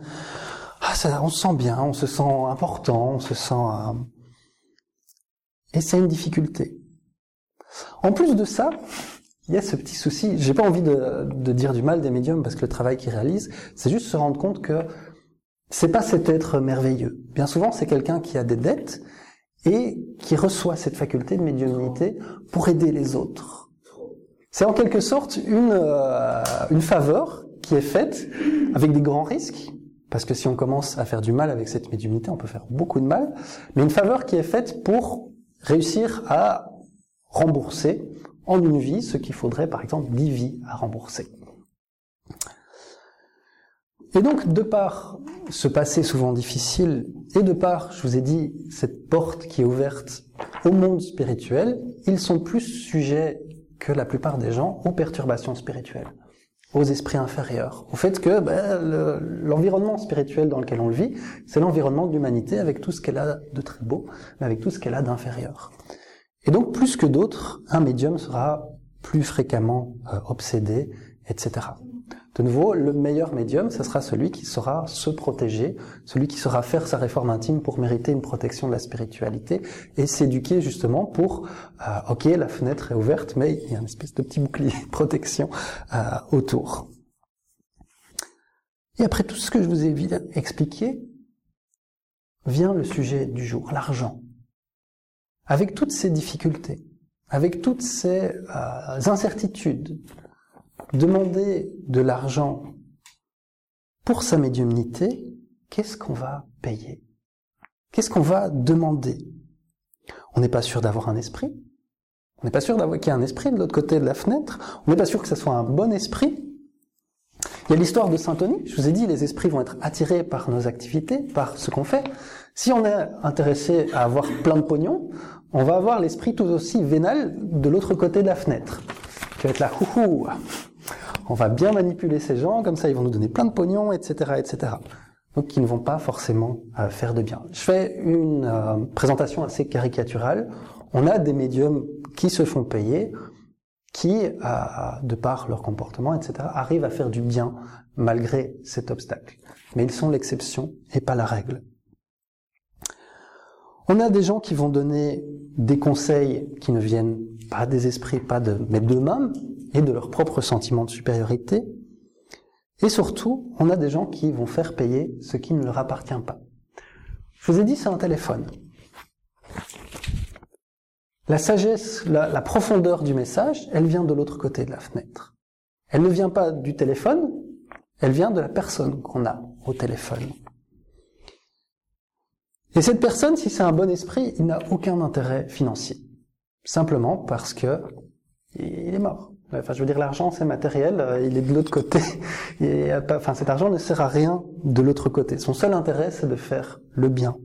ah, on se sent bien, on se sent important, on se sent, euh, et c'est une difficulté. En plus de ça, il y a ce petit souci. J'ai pas envie de, de, dire du mal des médiums parce que le travail qu'ils réalisent, c'est juste se rendre compte que c'est pas cet être merveilleux. Bien souvent, c'est quelqu'un qui a des dettes et qui reçoit cette faculté de médiumnité pour aider les autres. C'est en quelque sorte une, euh, une faveur qui est faite avec des grands risques, parce que si on commence à faire du mal avec cette médiumnité, on peut faire beaucoup de mal, mais une faveur qui est faite pour réussir à rembourser en une vie ce qu'il faudrait par exemple 10 vies à rembourser. Et donc, de par ce passé souvent difficile, et de par, je vous ai dit, cette porte qui est ouverte au monde spirituel, ils sont plus sujets que la plupart des gens aux perturbations spirituelles, aux esprits inférieurs, au fait que ben, l'environnement spirituel dans lequel on le vit, c'est l'environnement de l'humanité avec tout ce qu'elle a de très beau, mais avec tout ce qu'elle a d'inférieur. Et donc, plus que d'autres, un médium sera plus fréquemment euh, obsédé, etc. De nouveau, le meilleur médium, ce sera celui qui saura se protéger, celui qui saura faire sa réforme intime pour mériter une protection de la spiritualité et s'éduquer justement pour, euh, ok, la fenêtre est ouverte, mais il y a une espèce de petit bouclier de [LAUGHS] protection euh, autour. Et après tout ce que je vous ai expliqué, vient le sujet du jour, l'argent. Avec toutes ces difficultés, avec toutes ces euh, incertitudes, demander de l'argent pour sa médiumnité, qu'est-ce qu'on va payer? Qu'est-ce qu'on va demander? On n'est pas sûr d'avoir un esprit. On n'est pas sûr d'avoir qu'il y a un esprit de l'autre côté de la fenêtre. On n'est pas sûr que ce soit un bon esprit. Il y a l'histoire de Saint-Tony. Je vous ai dit, les esprits vont être attirés par nos activités, par ce qu'on fait. Si on est intéressé à avoir plein de pognon, on va avoir l'esprit tout aussi vénal de l'autre côté de la fenêtre. Qui va être là, houhou, on va bien manipuler ces gens, comme ça ils vont nous donner plein de pognon, etc., etc. Donc qui ne vont pas forcément euh, faire de bien. Je fais une euh, présentation assez caricaturale. On a des médiums qui se font payer, qui, euh, de par leur comportement, etc., arrivent à faire du bien malgré cet obstacle. Mais ils sont l'exception et pas la règle. On a des gens qui vont donner des conseils qui ne viennent pas des esprits, pas de, mais d'eux-mêmes et de leur propre sentiment de supériorité. Et surtout, on a des gens qui vont faire payer ce qui ne leur appartient pas. Je vous ai dit, c'est un téléphone. La sagesse, la, la profondeur du message, elle vient de l'autre côté de la fenêtre. Elle ne vient pas du téléphone, elle vient de la personne qu'on a au téléphone. Et cette personne, si c'est un bon esprit, il n'a aucun intérêt financier. Simplement parce que il est mort. Enfin, je veux dire, l'argent, c'est matériel, euh, il est de l'autre côté. [LAUGHS] Et, enfin, cet argent ne sert à rien de l'autre côté. Son seul intérêt, c'est de faire le bien.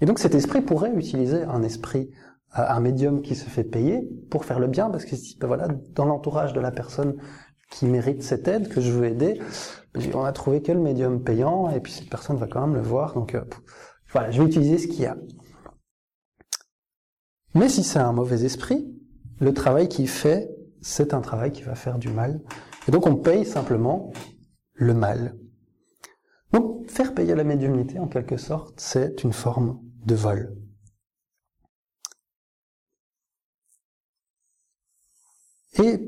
Et donc, cet esprit pourrait utiliser un esprit, euh, un médium qui se fait payer pour faire le bien, parce que ben voilà, dans l'entourage de la personne qui mérite cette aide, que je veux aider. On a trouvé que le médium payant, et puis cette personne va quand même le voir, donc euh, voilà, je vais utiliser ce qu'il y a. Mais si c'est un mauvais esprit, le travail qu'il fait, c'est un travail qui va faire du mal. Et donc on paye simplement le mal. Donc faire payer la médiumnité, en quelque sorte, c'est une forme de vol. Et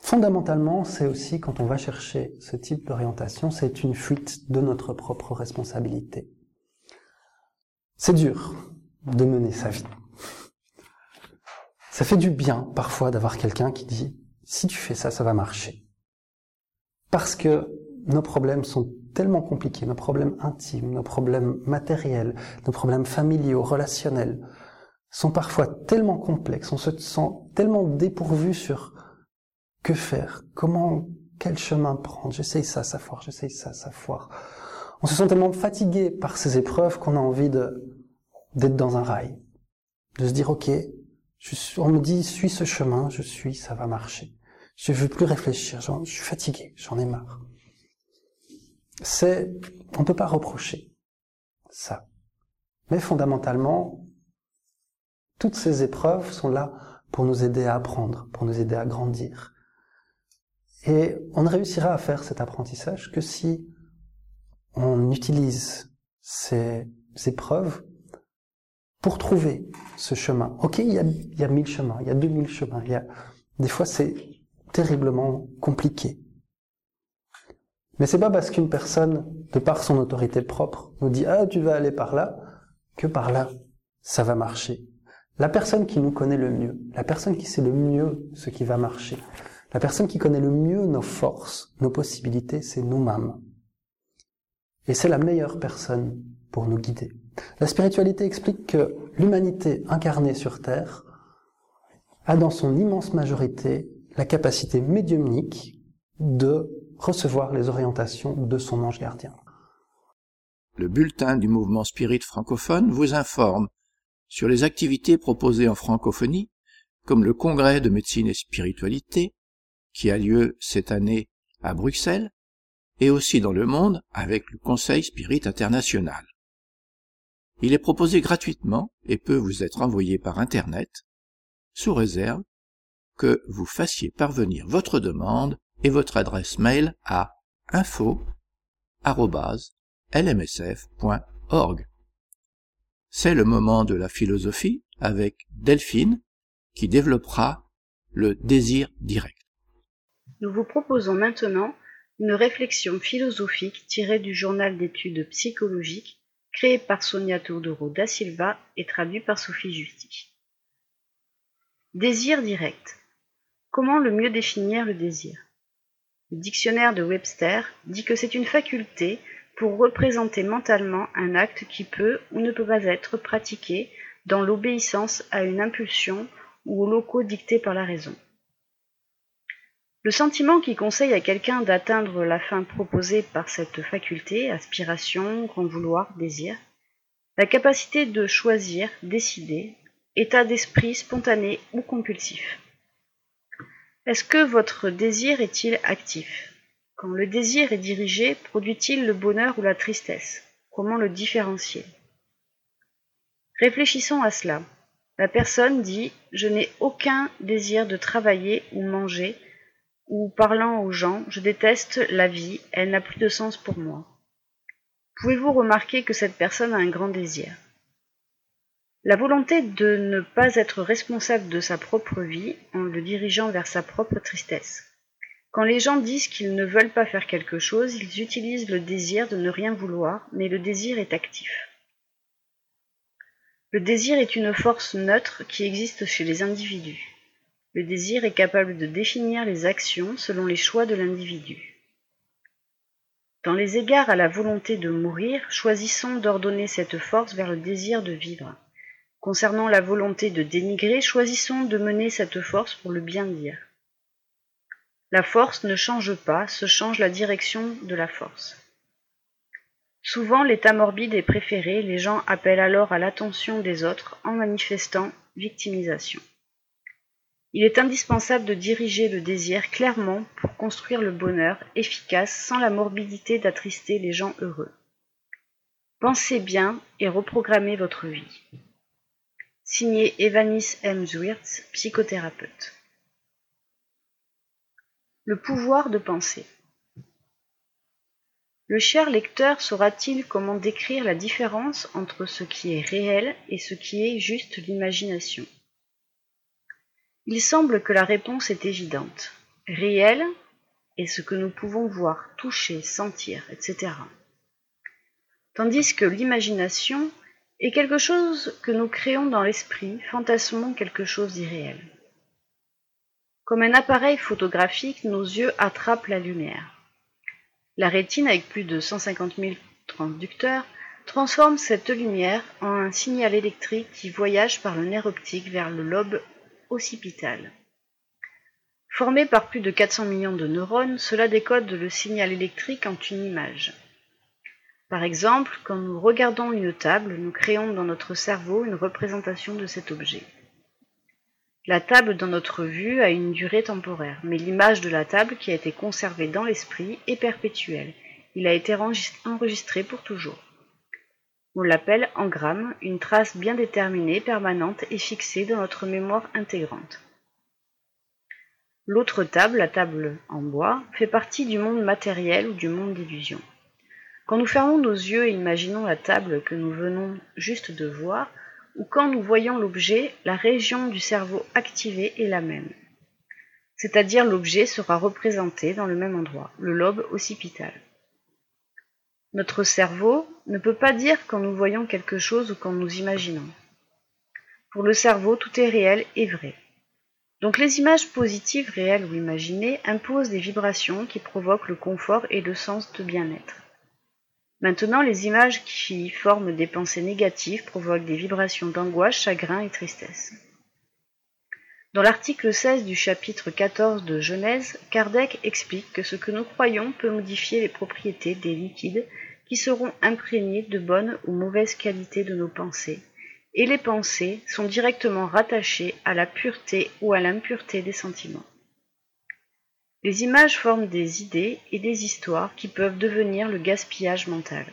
fondamentalement, c'est aussi quand on va chercher ce type d'orientation, c'est une fuite de notre propre responsabilité. C'est dur de mener sa vie. Ça fait du bien parfois d'avoir quelqu'un qui dit si tu fais ça, ça va marcher. Parce que nos problèmes sont tellement compliqués, nos problèmes intimes, nos problèmes matériels, nos problèmes familiaux, relationnels, sont parfois tellement complexes, on se sent tellement dépourvu sur que faire, comment, quel chemin prendre, j'essaye ça, ça foire, j'essaye ça, ça foire. On se sent tellement fatigué par ces épreuves qu'on a envie d'être dans un rail, de se dire ok, on me dit, suis ce chemin, je suis, ça va marcher. Je veux plus réfléchir, je suis fatigué, j'en ai marre. C'est, on peut pas reprocher ça. Mais fondamentalement, toutes ces épreuves sont là pour nous aider à apprendre, pour nous aider à grandir. Et on ne réussira à faire cet apprentissage que si on utilise ces épreuves pour trouver ce chemin. Ok, il y a, il y a mille chemins, il y a deux mille chemins, il y a, des fois c'est terriblement compliqué. Mais c'est pas parce qu'une personne, de par son autorité propre, nous dit ah tu vas aller par là, que par là ça va marcher. La personne qui nous connaît le mieux, la personne qui sait le mieux ce qui va marcher, la personne qui connaît le mieux nos forces, nos possibilités, c'est nous-mêmes. Et c'est la meilleure personne pour nous guider. La spiritualité explique que l'humanité incarnée sur Terre a dans son immense majorité la capacité médiumnique de recevoir les orientations de son ange gardien. Le bulletin du mouvement spirit francophone vous informe sur les activités proposées en francophonie, comme le congrès de médecine et spiritualité, qui a lieu cette année à Bruxelles, et aussi dans le monde avec le Conseil Spirit International. Il est proposé gratuitement et peut vous être envoyé par Internet, sous réserve que vous fassiez parvenir votre demande et votre adresse mail à info.lmsf.org. C'est le moment de la philosophie avec Delphine qui développera le désir direct. Nous vous proposons maintenant une réflexion philosophique tirée du journal d'études psychologiques créé par Sonia Teodoro da Silva et traduit par Sophie Justi. Désir direct. Comment le mieux définir le désir? Le dictionnaire de Webster dit que c'est une faculté pour représenter mentalement un acte qui peut ou ne peut pas être pratiqué dans l'obéissance à une impulsion ou aux locaux dictés par la raison. Le sentiment qui conseille à quelqu'un d'atteindre la fin proposée par cette faculté, aspiration, grand vouloir, désir, la capacité de choisir, décider, état d'esprit spontané ou compulsif. Est-ce que votre désir est-il actif? Quand le désir est dirigé, produit-il le bonheur ou la tristesse? Comment le différencier? Réfléchissons à cela. La personne dit ⁇ Je n'ai aucun désir de travailler ou manger, ou parlant aux gens, je déteste la vie, elle n'a plus de sens pour moi. Pouvez-vous remarquer que cette personne a un grand désir? La volonté de ne pas être responsable de sa propre vie en le dirigeant vers sa propre tristesse. Quand les gens disent qu'ils ne veulent pas faire quelque chose, ils utilisent le désir de ne rien vouloir, mais le désir est actif. Le désir est une force neutre qui existe chez les individus. Le désir est capable de définir les actions selon les choix de l'individu. Dans les égards à la volonté de mourir, choisissons d'ordonner cette force vers le désir de vivre. Concernant la volonté de dénigrer, choisissons de mener cette force pour le bien dire. La force ne change pas, se change la direction de la force. Souvent l'état morbide est préféré, les gens appellent alors à l'attention des autres en manifestant victimisation. Il est indispensable de diriger le désir clairement pour construire le bonheur efficace sans la morbidité d'attrister les gens heureux. Pensez bien et reprogrammez votre vie. Signé Evanis M. Zwirtz, psychothérapeute. Le pouvoir de penser. Le cher lecteur saura-t-il comment décrire la différence entre ce qui est réel et ce qui est juste l'imagination? Il semble que la réponse est évidente. Réel est ce que nous pouvons voir, toucher, sentir, etc. Tandis que l'imagination est quelque chose que nous créons dans l'esprit, fantasmant quelque chose d'irréel. Comme un appareil photographique, nos yeux attrapent la lumière. La rétine, avec plus de 150 000 transducteurs, transforme cette lumière en un signal électrique qui voyage par le nerf optique vers le lobe occipital. Formé par plus de 400 millions de neurones, cela décode le signal électrique en une image. Par exemple, quand nous regardons une table, nous créons dans notre cerveau une représentation de cet objet. La table dans notre vue a une durée temporaire, mais l'image de la table qui a été conservée dans l'esprit est perpétuelle. Il a été enregistré pour toujours. On l'appelle engramme, une trace bien déterminée, permanente et fixée dans notre mémoire intégrante. L'autre table, la table en bois, fait partie du monde matériel ou du monde d'illusion. Quand nous fermons nos yeux et imaginons la table que nous venons juste de voir, ou quand nous voyons l'objet, la région du cerveau activée est la même. C'est-à-dire l'objet sera représenté dans le même endroit, le lobe occipital. Notre cerveau ne peut pas dire quand nous voyons quelque chose ou quand nous imaginons. Pour le cerveau, tout est réel et vrai. Donc les images positives, réelles ou imaginées, imposent des vibrations qui provoquent le confort et le sens de bien-être. Maintenant, les images qui forment des pensées négatives provoquent des vibrations d'angoisse, chagrin et tristesse. Dans l'article 16 du chapitre 14 de Genèse, Kardec explique que ce que nous croyons peut modifier les propriétés des liquides qui seront imprégnés de bonnes ou mauvaises qualités de nos pensées, et les pensées sont directement rattachées à la pureté ou à l'impureté des sentiments. Les images forment des idées et des histoires qui peuvent devenir le gaspillage mental.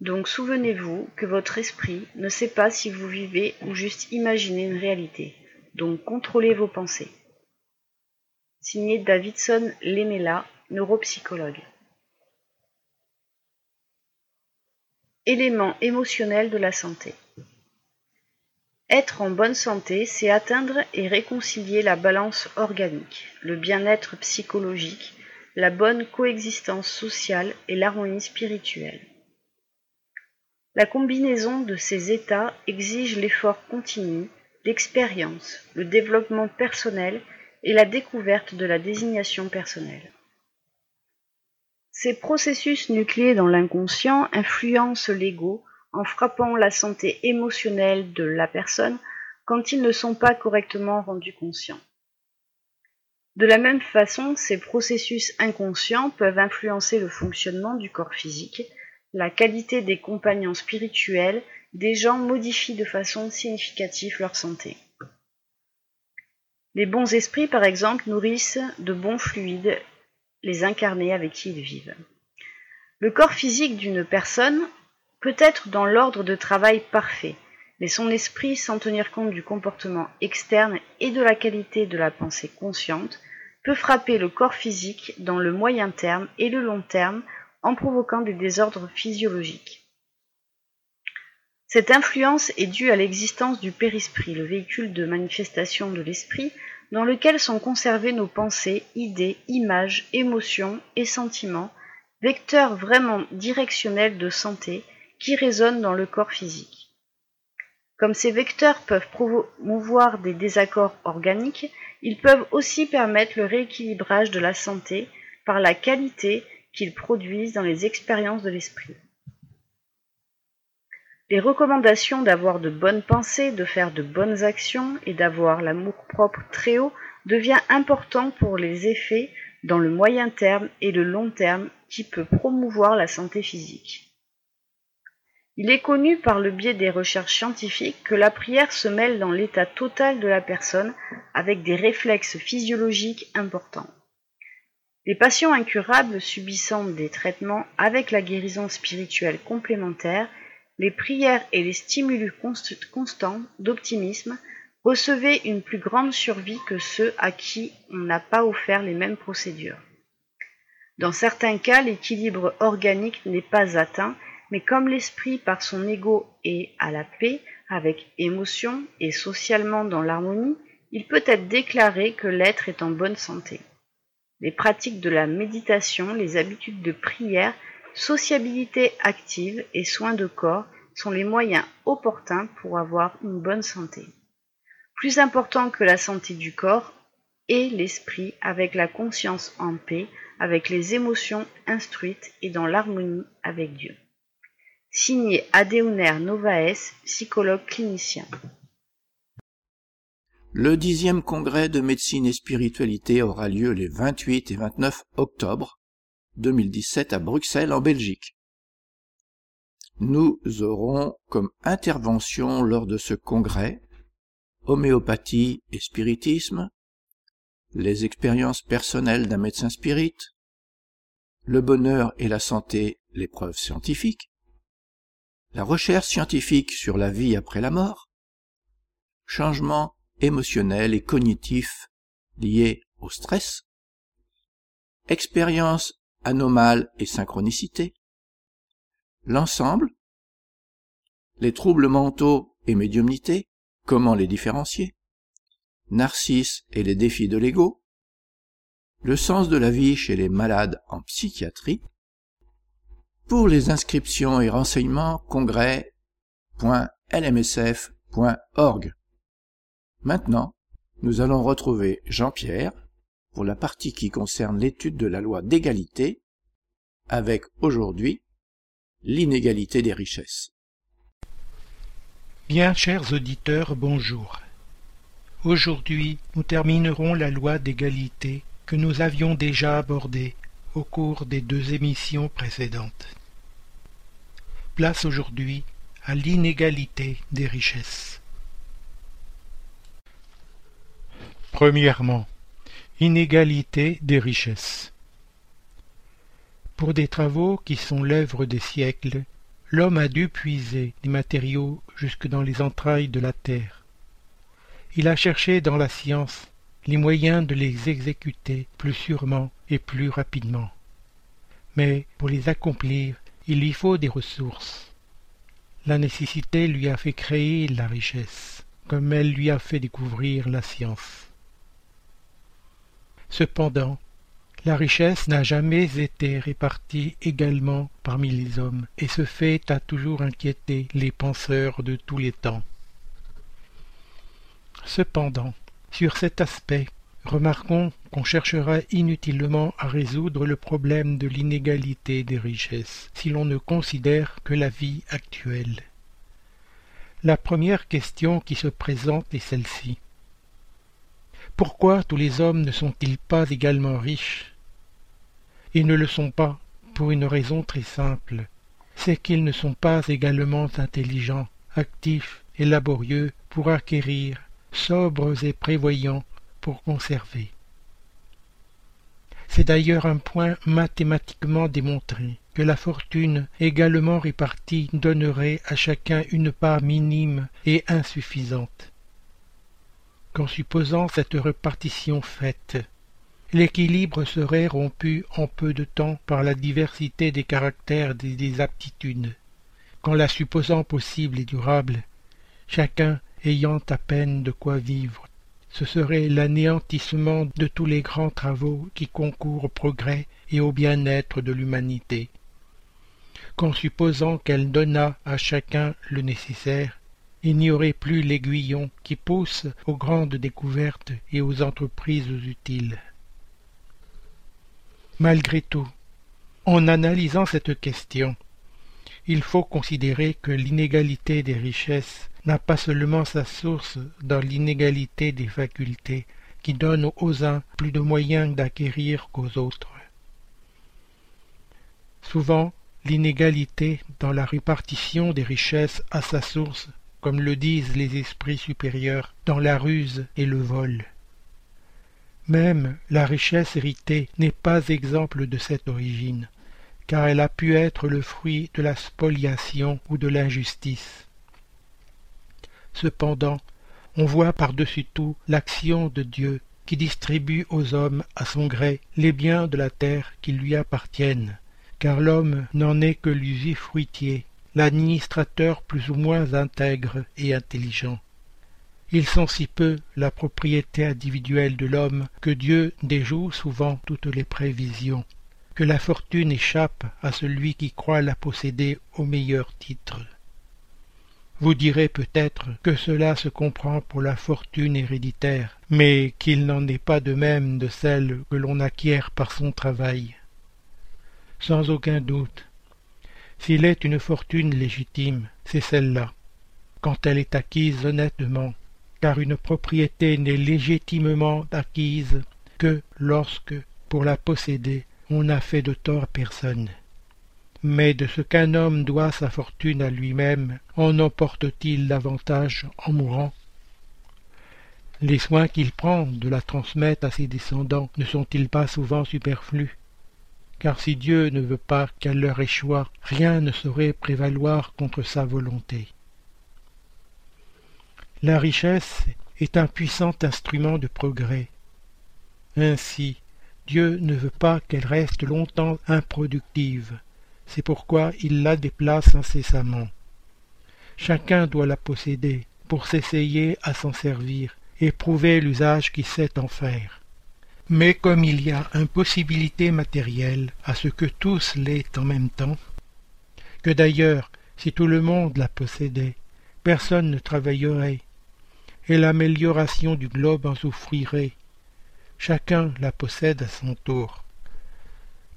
Donc souvenez-vous que votre esprit ne sait pas si vous vivez ou juste imaginez une réalité. Donc contrôlez vos pensées. Signé Davidson Lemela, neuropsychologue. Éléments émotionnels de la santé. Être en bonne santé, c'est atteindre et réconcilier la balance organique, le bien-être psychologique, la bonne coexistence sociale et l'harmonie spirituelle. La combinaison de ces états exige l'effort continu, l'expérience, le développement personnel et la découverte de la désignation personnelle. Ces processus nucléés dans l'inconscient influencent l'ego en frappant la santé émotionnelle de la personne quand ils ne sont pas correctement rendus conscients. De la même façon, ces processus inconscients peuvent influencer le fonctionnement du corps physique, la qualité des compagnons spirituels, des gens modifient de façon significative leur santé. Les bons esprits, par exemple, nourrissent de bons fluides les incarnés avec qui ils vivent. Le corps physique d'une personne peut être dans l'ordre de travail parfait, mais son esprit, sans tenir compte du comportement externe et de la qualité de la pensée consciente, peut frapper le corps physique dans le moyen terme et le long terme en provoquant des désordres physiologiques. Cette influence est due à l'existence du périsprit, le véhicule de manifestation de l'esprit, dans lequel sont conservées nos pensées, idées, images, émotions et sentiments, vecteurs vraiment directionnels de santé qui résonnent dans le corps physique. Comme ces vecteurs peuvent promouvoir des désaccords organiques, ils peuvent aussi permettre le rééquilibrage de la santé par la qualité qu'ils produisent dans les expériences de l'esprit. Les recommandations d'avoir de bonnes pensées, de faire de bonnes actions et d'avoir l'amour-propre très haut devient important pour les effets dans le moyen terme et le long terme qui peut promouvoir la santé physique. Il est connu par le biais des recherches scientifiques que la prière se mêle dans l'état total de la personne avec des réflexes physiologiques importants. Les patients incurables subissant des traitements avec la guérison spirituelle complémentaire, les prières et les stimulus constants d'optimisme recevaient une plus grande survie que ceux à qui on n'a pas offert les mêmes procédures. Dans certains cas, l'équilibre organique n'est pas atteint mais comme l'esprit par son ego est à la paix avec émotion et socialement dans l'harmonie, il peut être déclaré que l'être est en bonne santé. Les pratiques de la méditation, les habitudes de prière, sociabilité active et soins de corps sont les moyens opportuns pour avoir une bonne santé. Plus important que la santé du corps est l'esprit avec la conscience en paix, avec les émotions instruites et dans l'harmonie avec Dieu. Signé Adeuner Novaes, psychologue clinicien. Le dixième congrès de médecine et spiritualité aura lieu les 28 et 29 octobre 2017 à Bruxelles en Belgique. Nous aurons comme intervention lors de ce congrès homéopathie et spiritisme, les expériences personnelles d'un médecin spirit, le bonheur et la santé, les preuves scientifiques, la recherche scientifique sur la vie après la mort, changements émotionnels et cognitifs liés au stress, expériences anomales et synchronicité, l'ensemble, les troubles mentaux et médiumnité, comment les différencier, Narcisse et les défis de l'ego, le sens de la vie chez les malades en psychiatrie, pour les inscriptions et renseignements, congrès.lmsf.org. Maintenant, nous allons retrouver Jean-Pierre pour la partie qui concerne l'étude de la loi d'égalité, avec aujourd'hui l'inégalité des richesses. Bien, chers auditeurs, bonjour. Aujourd'hui, nous terminerons la loi d'égalité que nous avions déjà abordée au cours des deux émissions précédentes. Place aujourd'hui à l'inégalité des richesses. Premièrement, inégalité des richesses. Pour des travaux qui sont l'œuvre des siècles, l'homme a dû puiser des matériaux jusque dans les entrailles de la terre. Il a cherché dans la science les moyens de les exécuter plus sûrement et plus rapidement. Mais pour les accomplir, il lui faut des ressources. La nécessité lui a fait créer la richesse, comme elle lui a fait découvrir la science. Cependant, la richesse n'a jamais été répartie également parmi les hommes, et ce fait a toujours inquiété les penseurs de tous les temps. Cependant, sur cet aspect, remarquons qu'on cherchera inutilement à résoudre le problème de l'inégalité des richesses si l'on ne considère que la vie actuelle. La première question qui se présente est celle-ci. Pourquoi tous les hommes ne sont-ils pas également riches? Ils ne le sont pas pour une raison très simple, c'est qu'ils ne sont pas également intelligents, actifs et laborieux pour acquérir, sobres et prévoyants pour conserver. C'est d'ailleurs un point mathématiquement démontré que la fortune également répartie donnerait à chacun une part minime et insuffisante. Qu'en supposant cette répartition faite, l'équilibre serait rompu en peu de temps par la diversité des caractères et des aptitudes, qu'en la supposant possible et durable, chacun ayant à peine de quoi vivre. Ce serait l'anéantissement de tous les grands travaux qui concourent au progrès et au bien-être de l'humanité. Qu'en supposant qu'elle donnât à chacun le nécessaire, il n'y aurait plus l'aiguillon qui pousse aux grandes découvertes et aux entreprises utiles. Malgré tout, en analysant cette question, il faut considérer que l'inégalité des richesses n'a pas seulement sa source dans l'inégalité des facultés qui donne aux uns plus de moyens d'acquérir qu'aux autres. Souvent, l'inégalité dans la répartition des richesses à sa source, comme le disent les esprits supérieurs, dans la ruse et le vol. Même la richesse héritée n'est pas exemple de cette origine, car elle a pu être le fruit de la spoliation ou de l'injustice. Cependant, on voit par-dessus tout l'action de Dieu qui distribue aux hommes à son gré les biens de la terre qui lui appartiennent, car l'homme n'en est que l'usufruitier, l'administrateur plus ou moins intègre et intelligent. Ils sont si peu la propriété individuelle de l'homme que Dieu déjoue souvent toutes les prévisions, que la fortune échappe à celui qui croit la posséder au meilleur titre. Vous direz peut-être que cela se comprend pour la fortune héréditaire, mais qu'il n'en est pas de même de celle que l'on acquiert par son travail. Sans aucun doute, s'il est une fortune légitime, c'est celle-là, quand elle est acquise honnêtement, car une propriété n'est légitimement acquise que lorsque, pour la posséder, on n'a fait de tort à personne. Mais de ce qu'un homme doit sa fortune à lui-même, en emporte-t-il davantage en mourant? Les soins qu'il prend de la transmettre à ses descendants ne sont-ils pas souvent superflus? Car si Dieu ne veut pas qu'elle leur échoie, rien ne saurait prévaloir contre sa volonté. La richesse est un puissant instrument de progrès. Ainsi, Dieu ne veut pas qu'elle reste longtemps improductive, c'est pourquoi il la déplace incessamment. Chacun doit la posséder pour s'essayer à s'en servir et prouver l'usage qu'il sait en faire. Mais comme il y a impossibilité matérielle à ce que tous l'aient en même temps, que d'ailleurs, si tout le monde la possédait, personne ne travaillerait, et l'amélioration du globe en souffrirait. Chacun la possède à son tour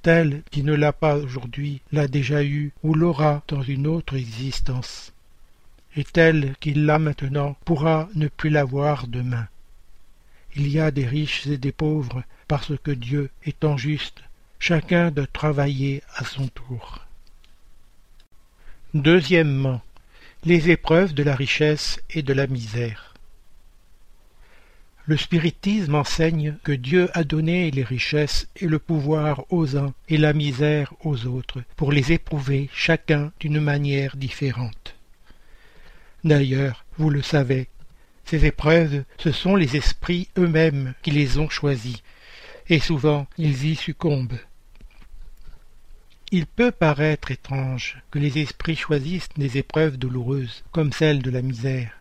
tel qui ne l'a pas aujourd'hui l'a déjà eu ou l'aura dans une autre existence, et tel qui l'a maintenant pourra ne plus l'avoir demain. Il y a des riches et des pauvres, parce que Dieu, étant juste, chacun doit travailler à son tour. Deuxièmement, les épreuves de la richesse et de la misère. Le spiritisme enseigne que Dieu a donné les richesses et le pouvoir aux uns et la misère aux autres, pour les éprouver chacun d'une manière différente. D'ailleurs, vous le savez, ces épreuves, ce sont les esprits eux-mêmes qui les ont choisies, et souvent ils y succombent. Il peut paraître étrange que les esprits choisissent des épreuves douloureuses, comme celle de la misère.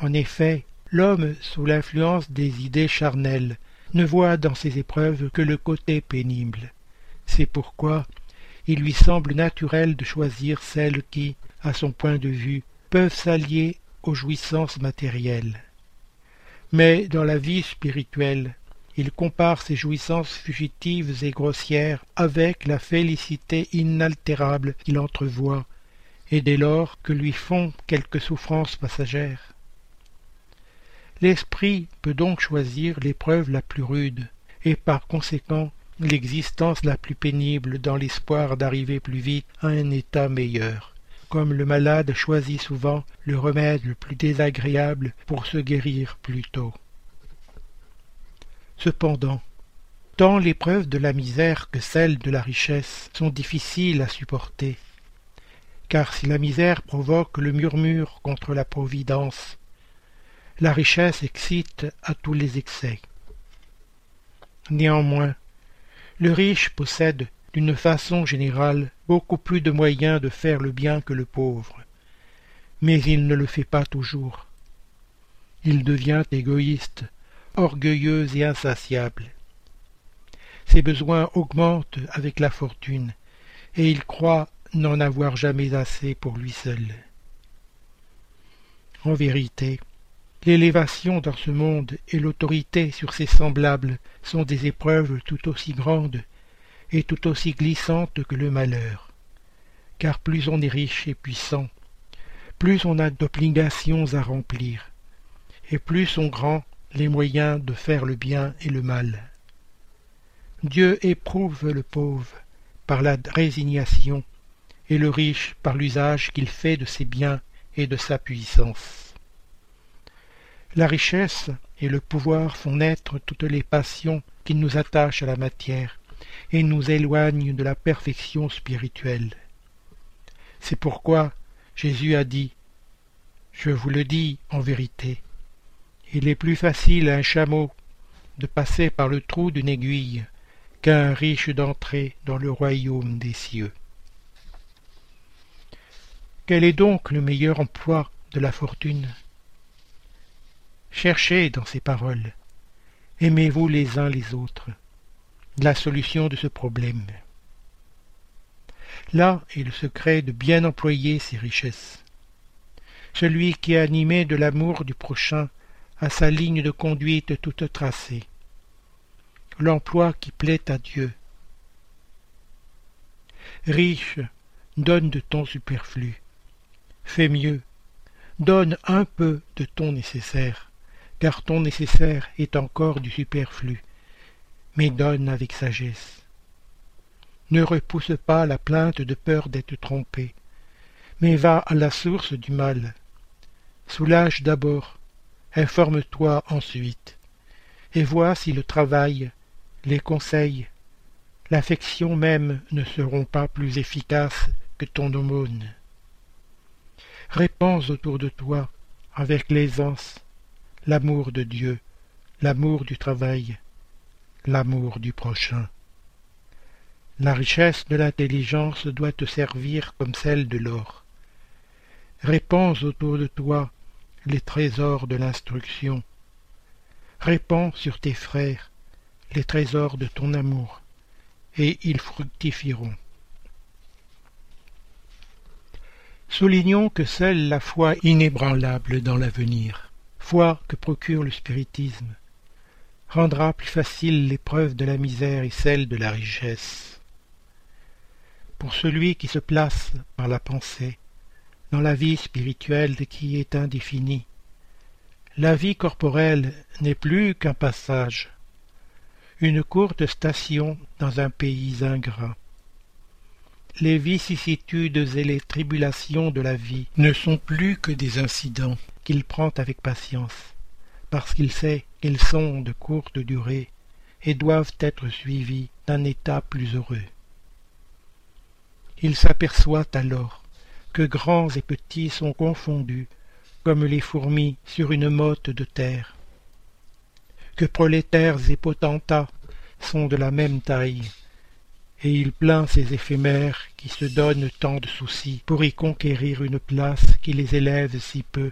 En effet, L'homme, sous l'influence des idées charnelles, ne voit dans ces épreuves que le côté pénible. C'est pourquoi il lui semble naturel de choisir celles qui, à son point de vue, peuvent s'allier aux jouissances matérielles. Mais dans la vie spirituelle, il compare ces jouissances fugitives et grossières avec la félicité inaltérable qu'il entrevoit, et dès lors que lui font quelques souffrances passagères. L'esprit peut donc choisir l'épreuve la plus rude, et par conséquent l'existence la plus pénible dans l'espoir d'arriver plus vite à un état meilleur, comme le malade choisit souvent le remède le plus désagréable pour se guérir plus tôt. Cependant, tant l'épreuve de la misère que celle de la richesse sont difficiles à supporter, car si la misère provoque le murmure contre la Providence, la richesse excite à tous les excès. Néanmoins, le riche possède, d'une façon générale, beaucoup plus de moyens de faire le bien que le pauvre, mais il ne le fait pas toujours. Il devient égoïste, orgueilleux et insatiable. Ses besoins augmentent avec la fortune, et il croit n'en avoir jamais assez pour lui seul. En vérité, L'élévation dans ce monde et l'autorité sur ses semblables sont des épreuves tout aussi grandes et tout aussi glissantes que le malheur. Car plus on est riche et puissant, plus on a d'obligations à remplir, et plus sont grands les moyens de faire le bien et le mal. Dieu éprouve le pauvre, par la résignation et le riche par l'usage qu'il fait de ses biens et de sa puissance. La richesse et le pouvoir font naître toutes les passions qui nous attachent à la matière et nous éloignent de la perfection spirituelle. C'est pourquoi Jésus a dit Je vous le dis en vérité, il est plus facile à un chameau de passer par le trou d'une aiguille qu'à un riche d'entrer dans le royaume des cieux. Quel est donc le meilleur emploi de la fortune? Cherchez dans ces paroles, aimez-vous les uns les autres, la solution de ce problème. Là est le secret de bien employer ses richesses. Celui qui est animé de l'amour du prochain a sa ligne de conduite toute tracée. L'emploi qui plaît à Dieu. Riche, donne de ton superflu. Fais mieux, donne un peu de ton nécessaire car ton nécessaire est encore du superflu, mais donne avec sagesse. Ne repousse pas la plainte de peur d'être trompé, mais va à la source du mal. Soulage d'abord, informe-toi ensuite, et vois si le travail, les conseils, l'affection même ne seront pas plus efficaces que ton aumône. Répands autour de toi, avec l'aisance, l'amour de Dieu, l'amour du travail, l'amour du prochain. La richesse de l'intelligence doit te servir comme celle de l'or. Répands autour de toi les trésors de l'instruction. Répands sur tes frères les trésors de ton amour, et ils fructifieront. Soulignons que seule la foi inébranlable dans l'avenir foi que procure le spiritisme, rendra plus facile l'épreuve de la misère et celle de la richesse. Pour celui qui se place par la pensée dans la vie spirituelle qui est indéfinie, la vie corporelle n'est plus qu'un passage, une courte station dans un pays ingrat. Les vicissitudes et les tribulations de la vie ne sont plus que des incidents qu'il prend avec patience, parce qu'il sait qu'ils sont de courte durée et doivent être suivis d'un état plus heureux. Il s'aperçoit alors que grands et petits sont confondus comme les fourmis sur une motte de terre, que prolétaires et potentats sont de la même taille, et il plaint ces éphémères qui se donnent tant de soucis pour y conquérir une place qui les élève si peu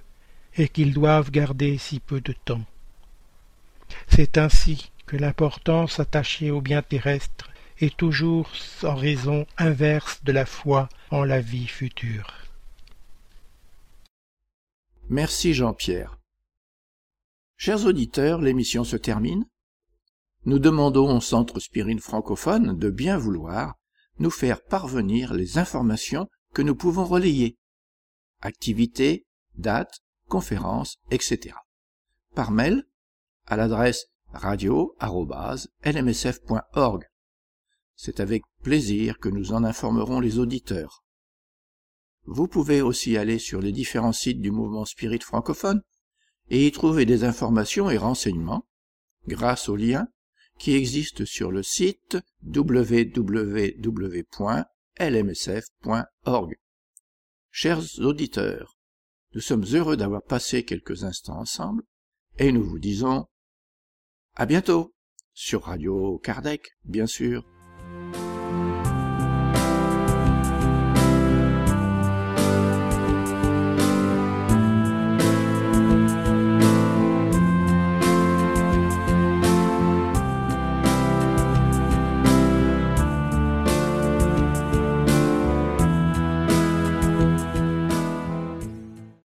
et qu'ils doivent garder si peu de temps. C'est ainsi que l'importance attachée au bien terrestre est toujours en raison inverse de la foi en la vie future. Merci Jean-Pierre. Chers auditeurs, l'émission se termine. Nous demandons au Centre Spirine francophone de bien vouloir nous faire parvenir les informations que nous pouvons relayer. Activités, dates, conférences, etc. Par mail à l'adresse radio.lmsf.org. C'est avec plaisir que nous en informerons les auditeurs. Vous pouvez aussi aller sur les différents sites du mouvement spirit francophone et y trouver des informations et renseignements grâce aux liens qui existent sur le site www.lmsf.org. Chers auditeurs, nous sommes heureux d'avoir passé quelques instants ensemble et nous vous disons à bientôt sur Radio Kardec, bien sûr.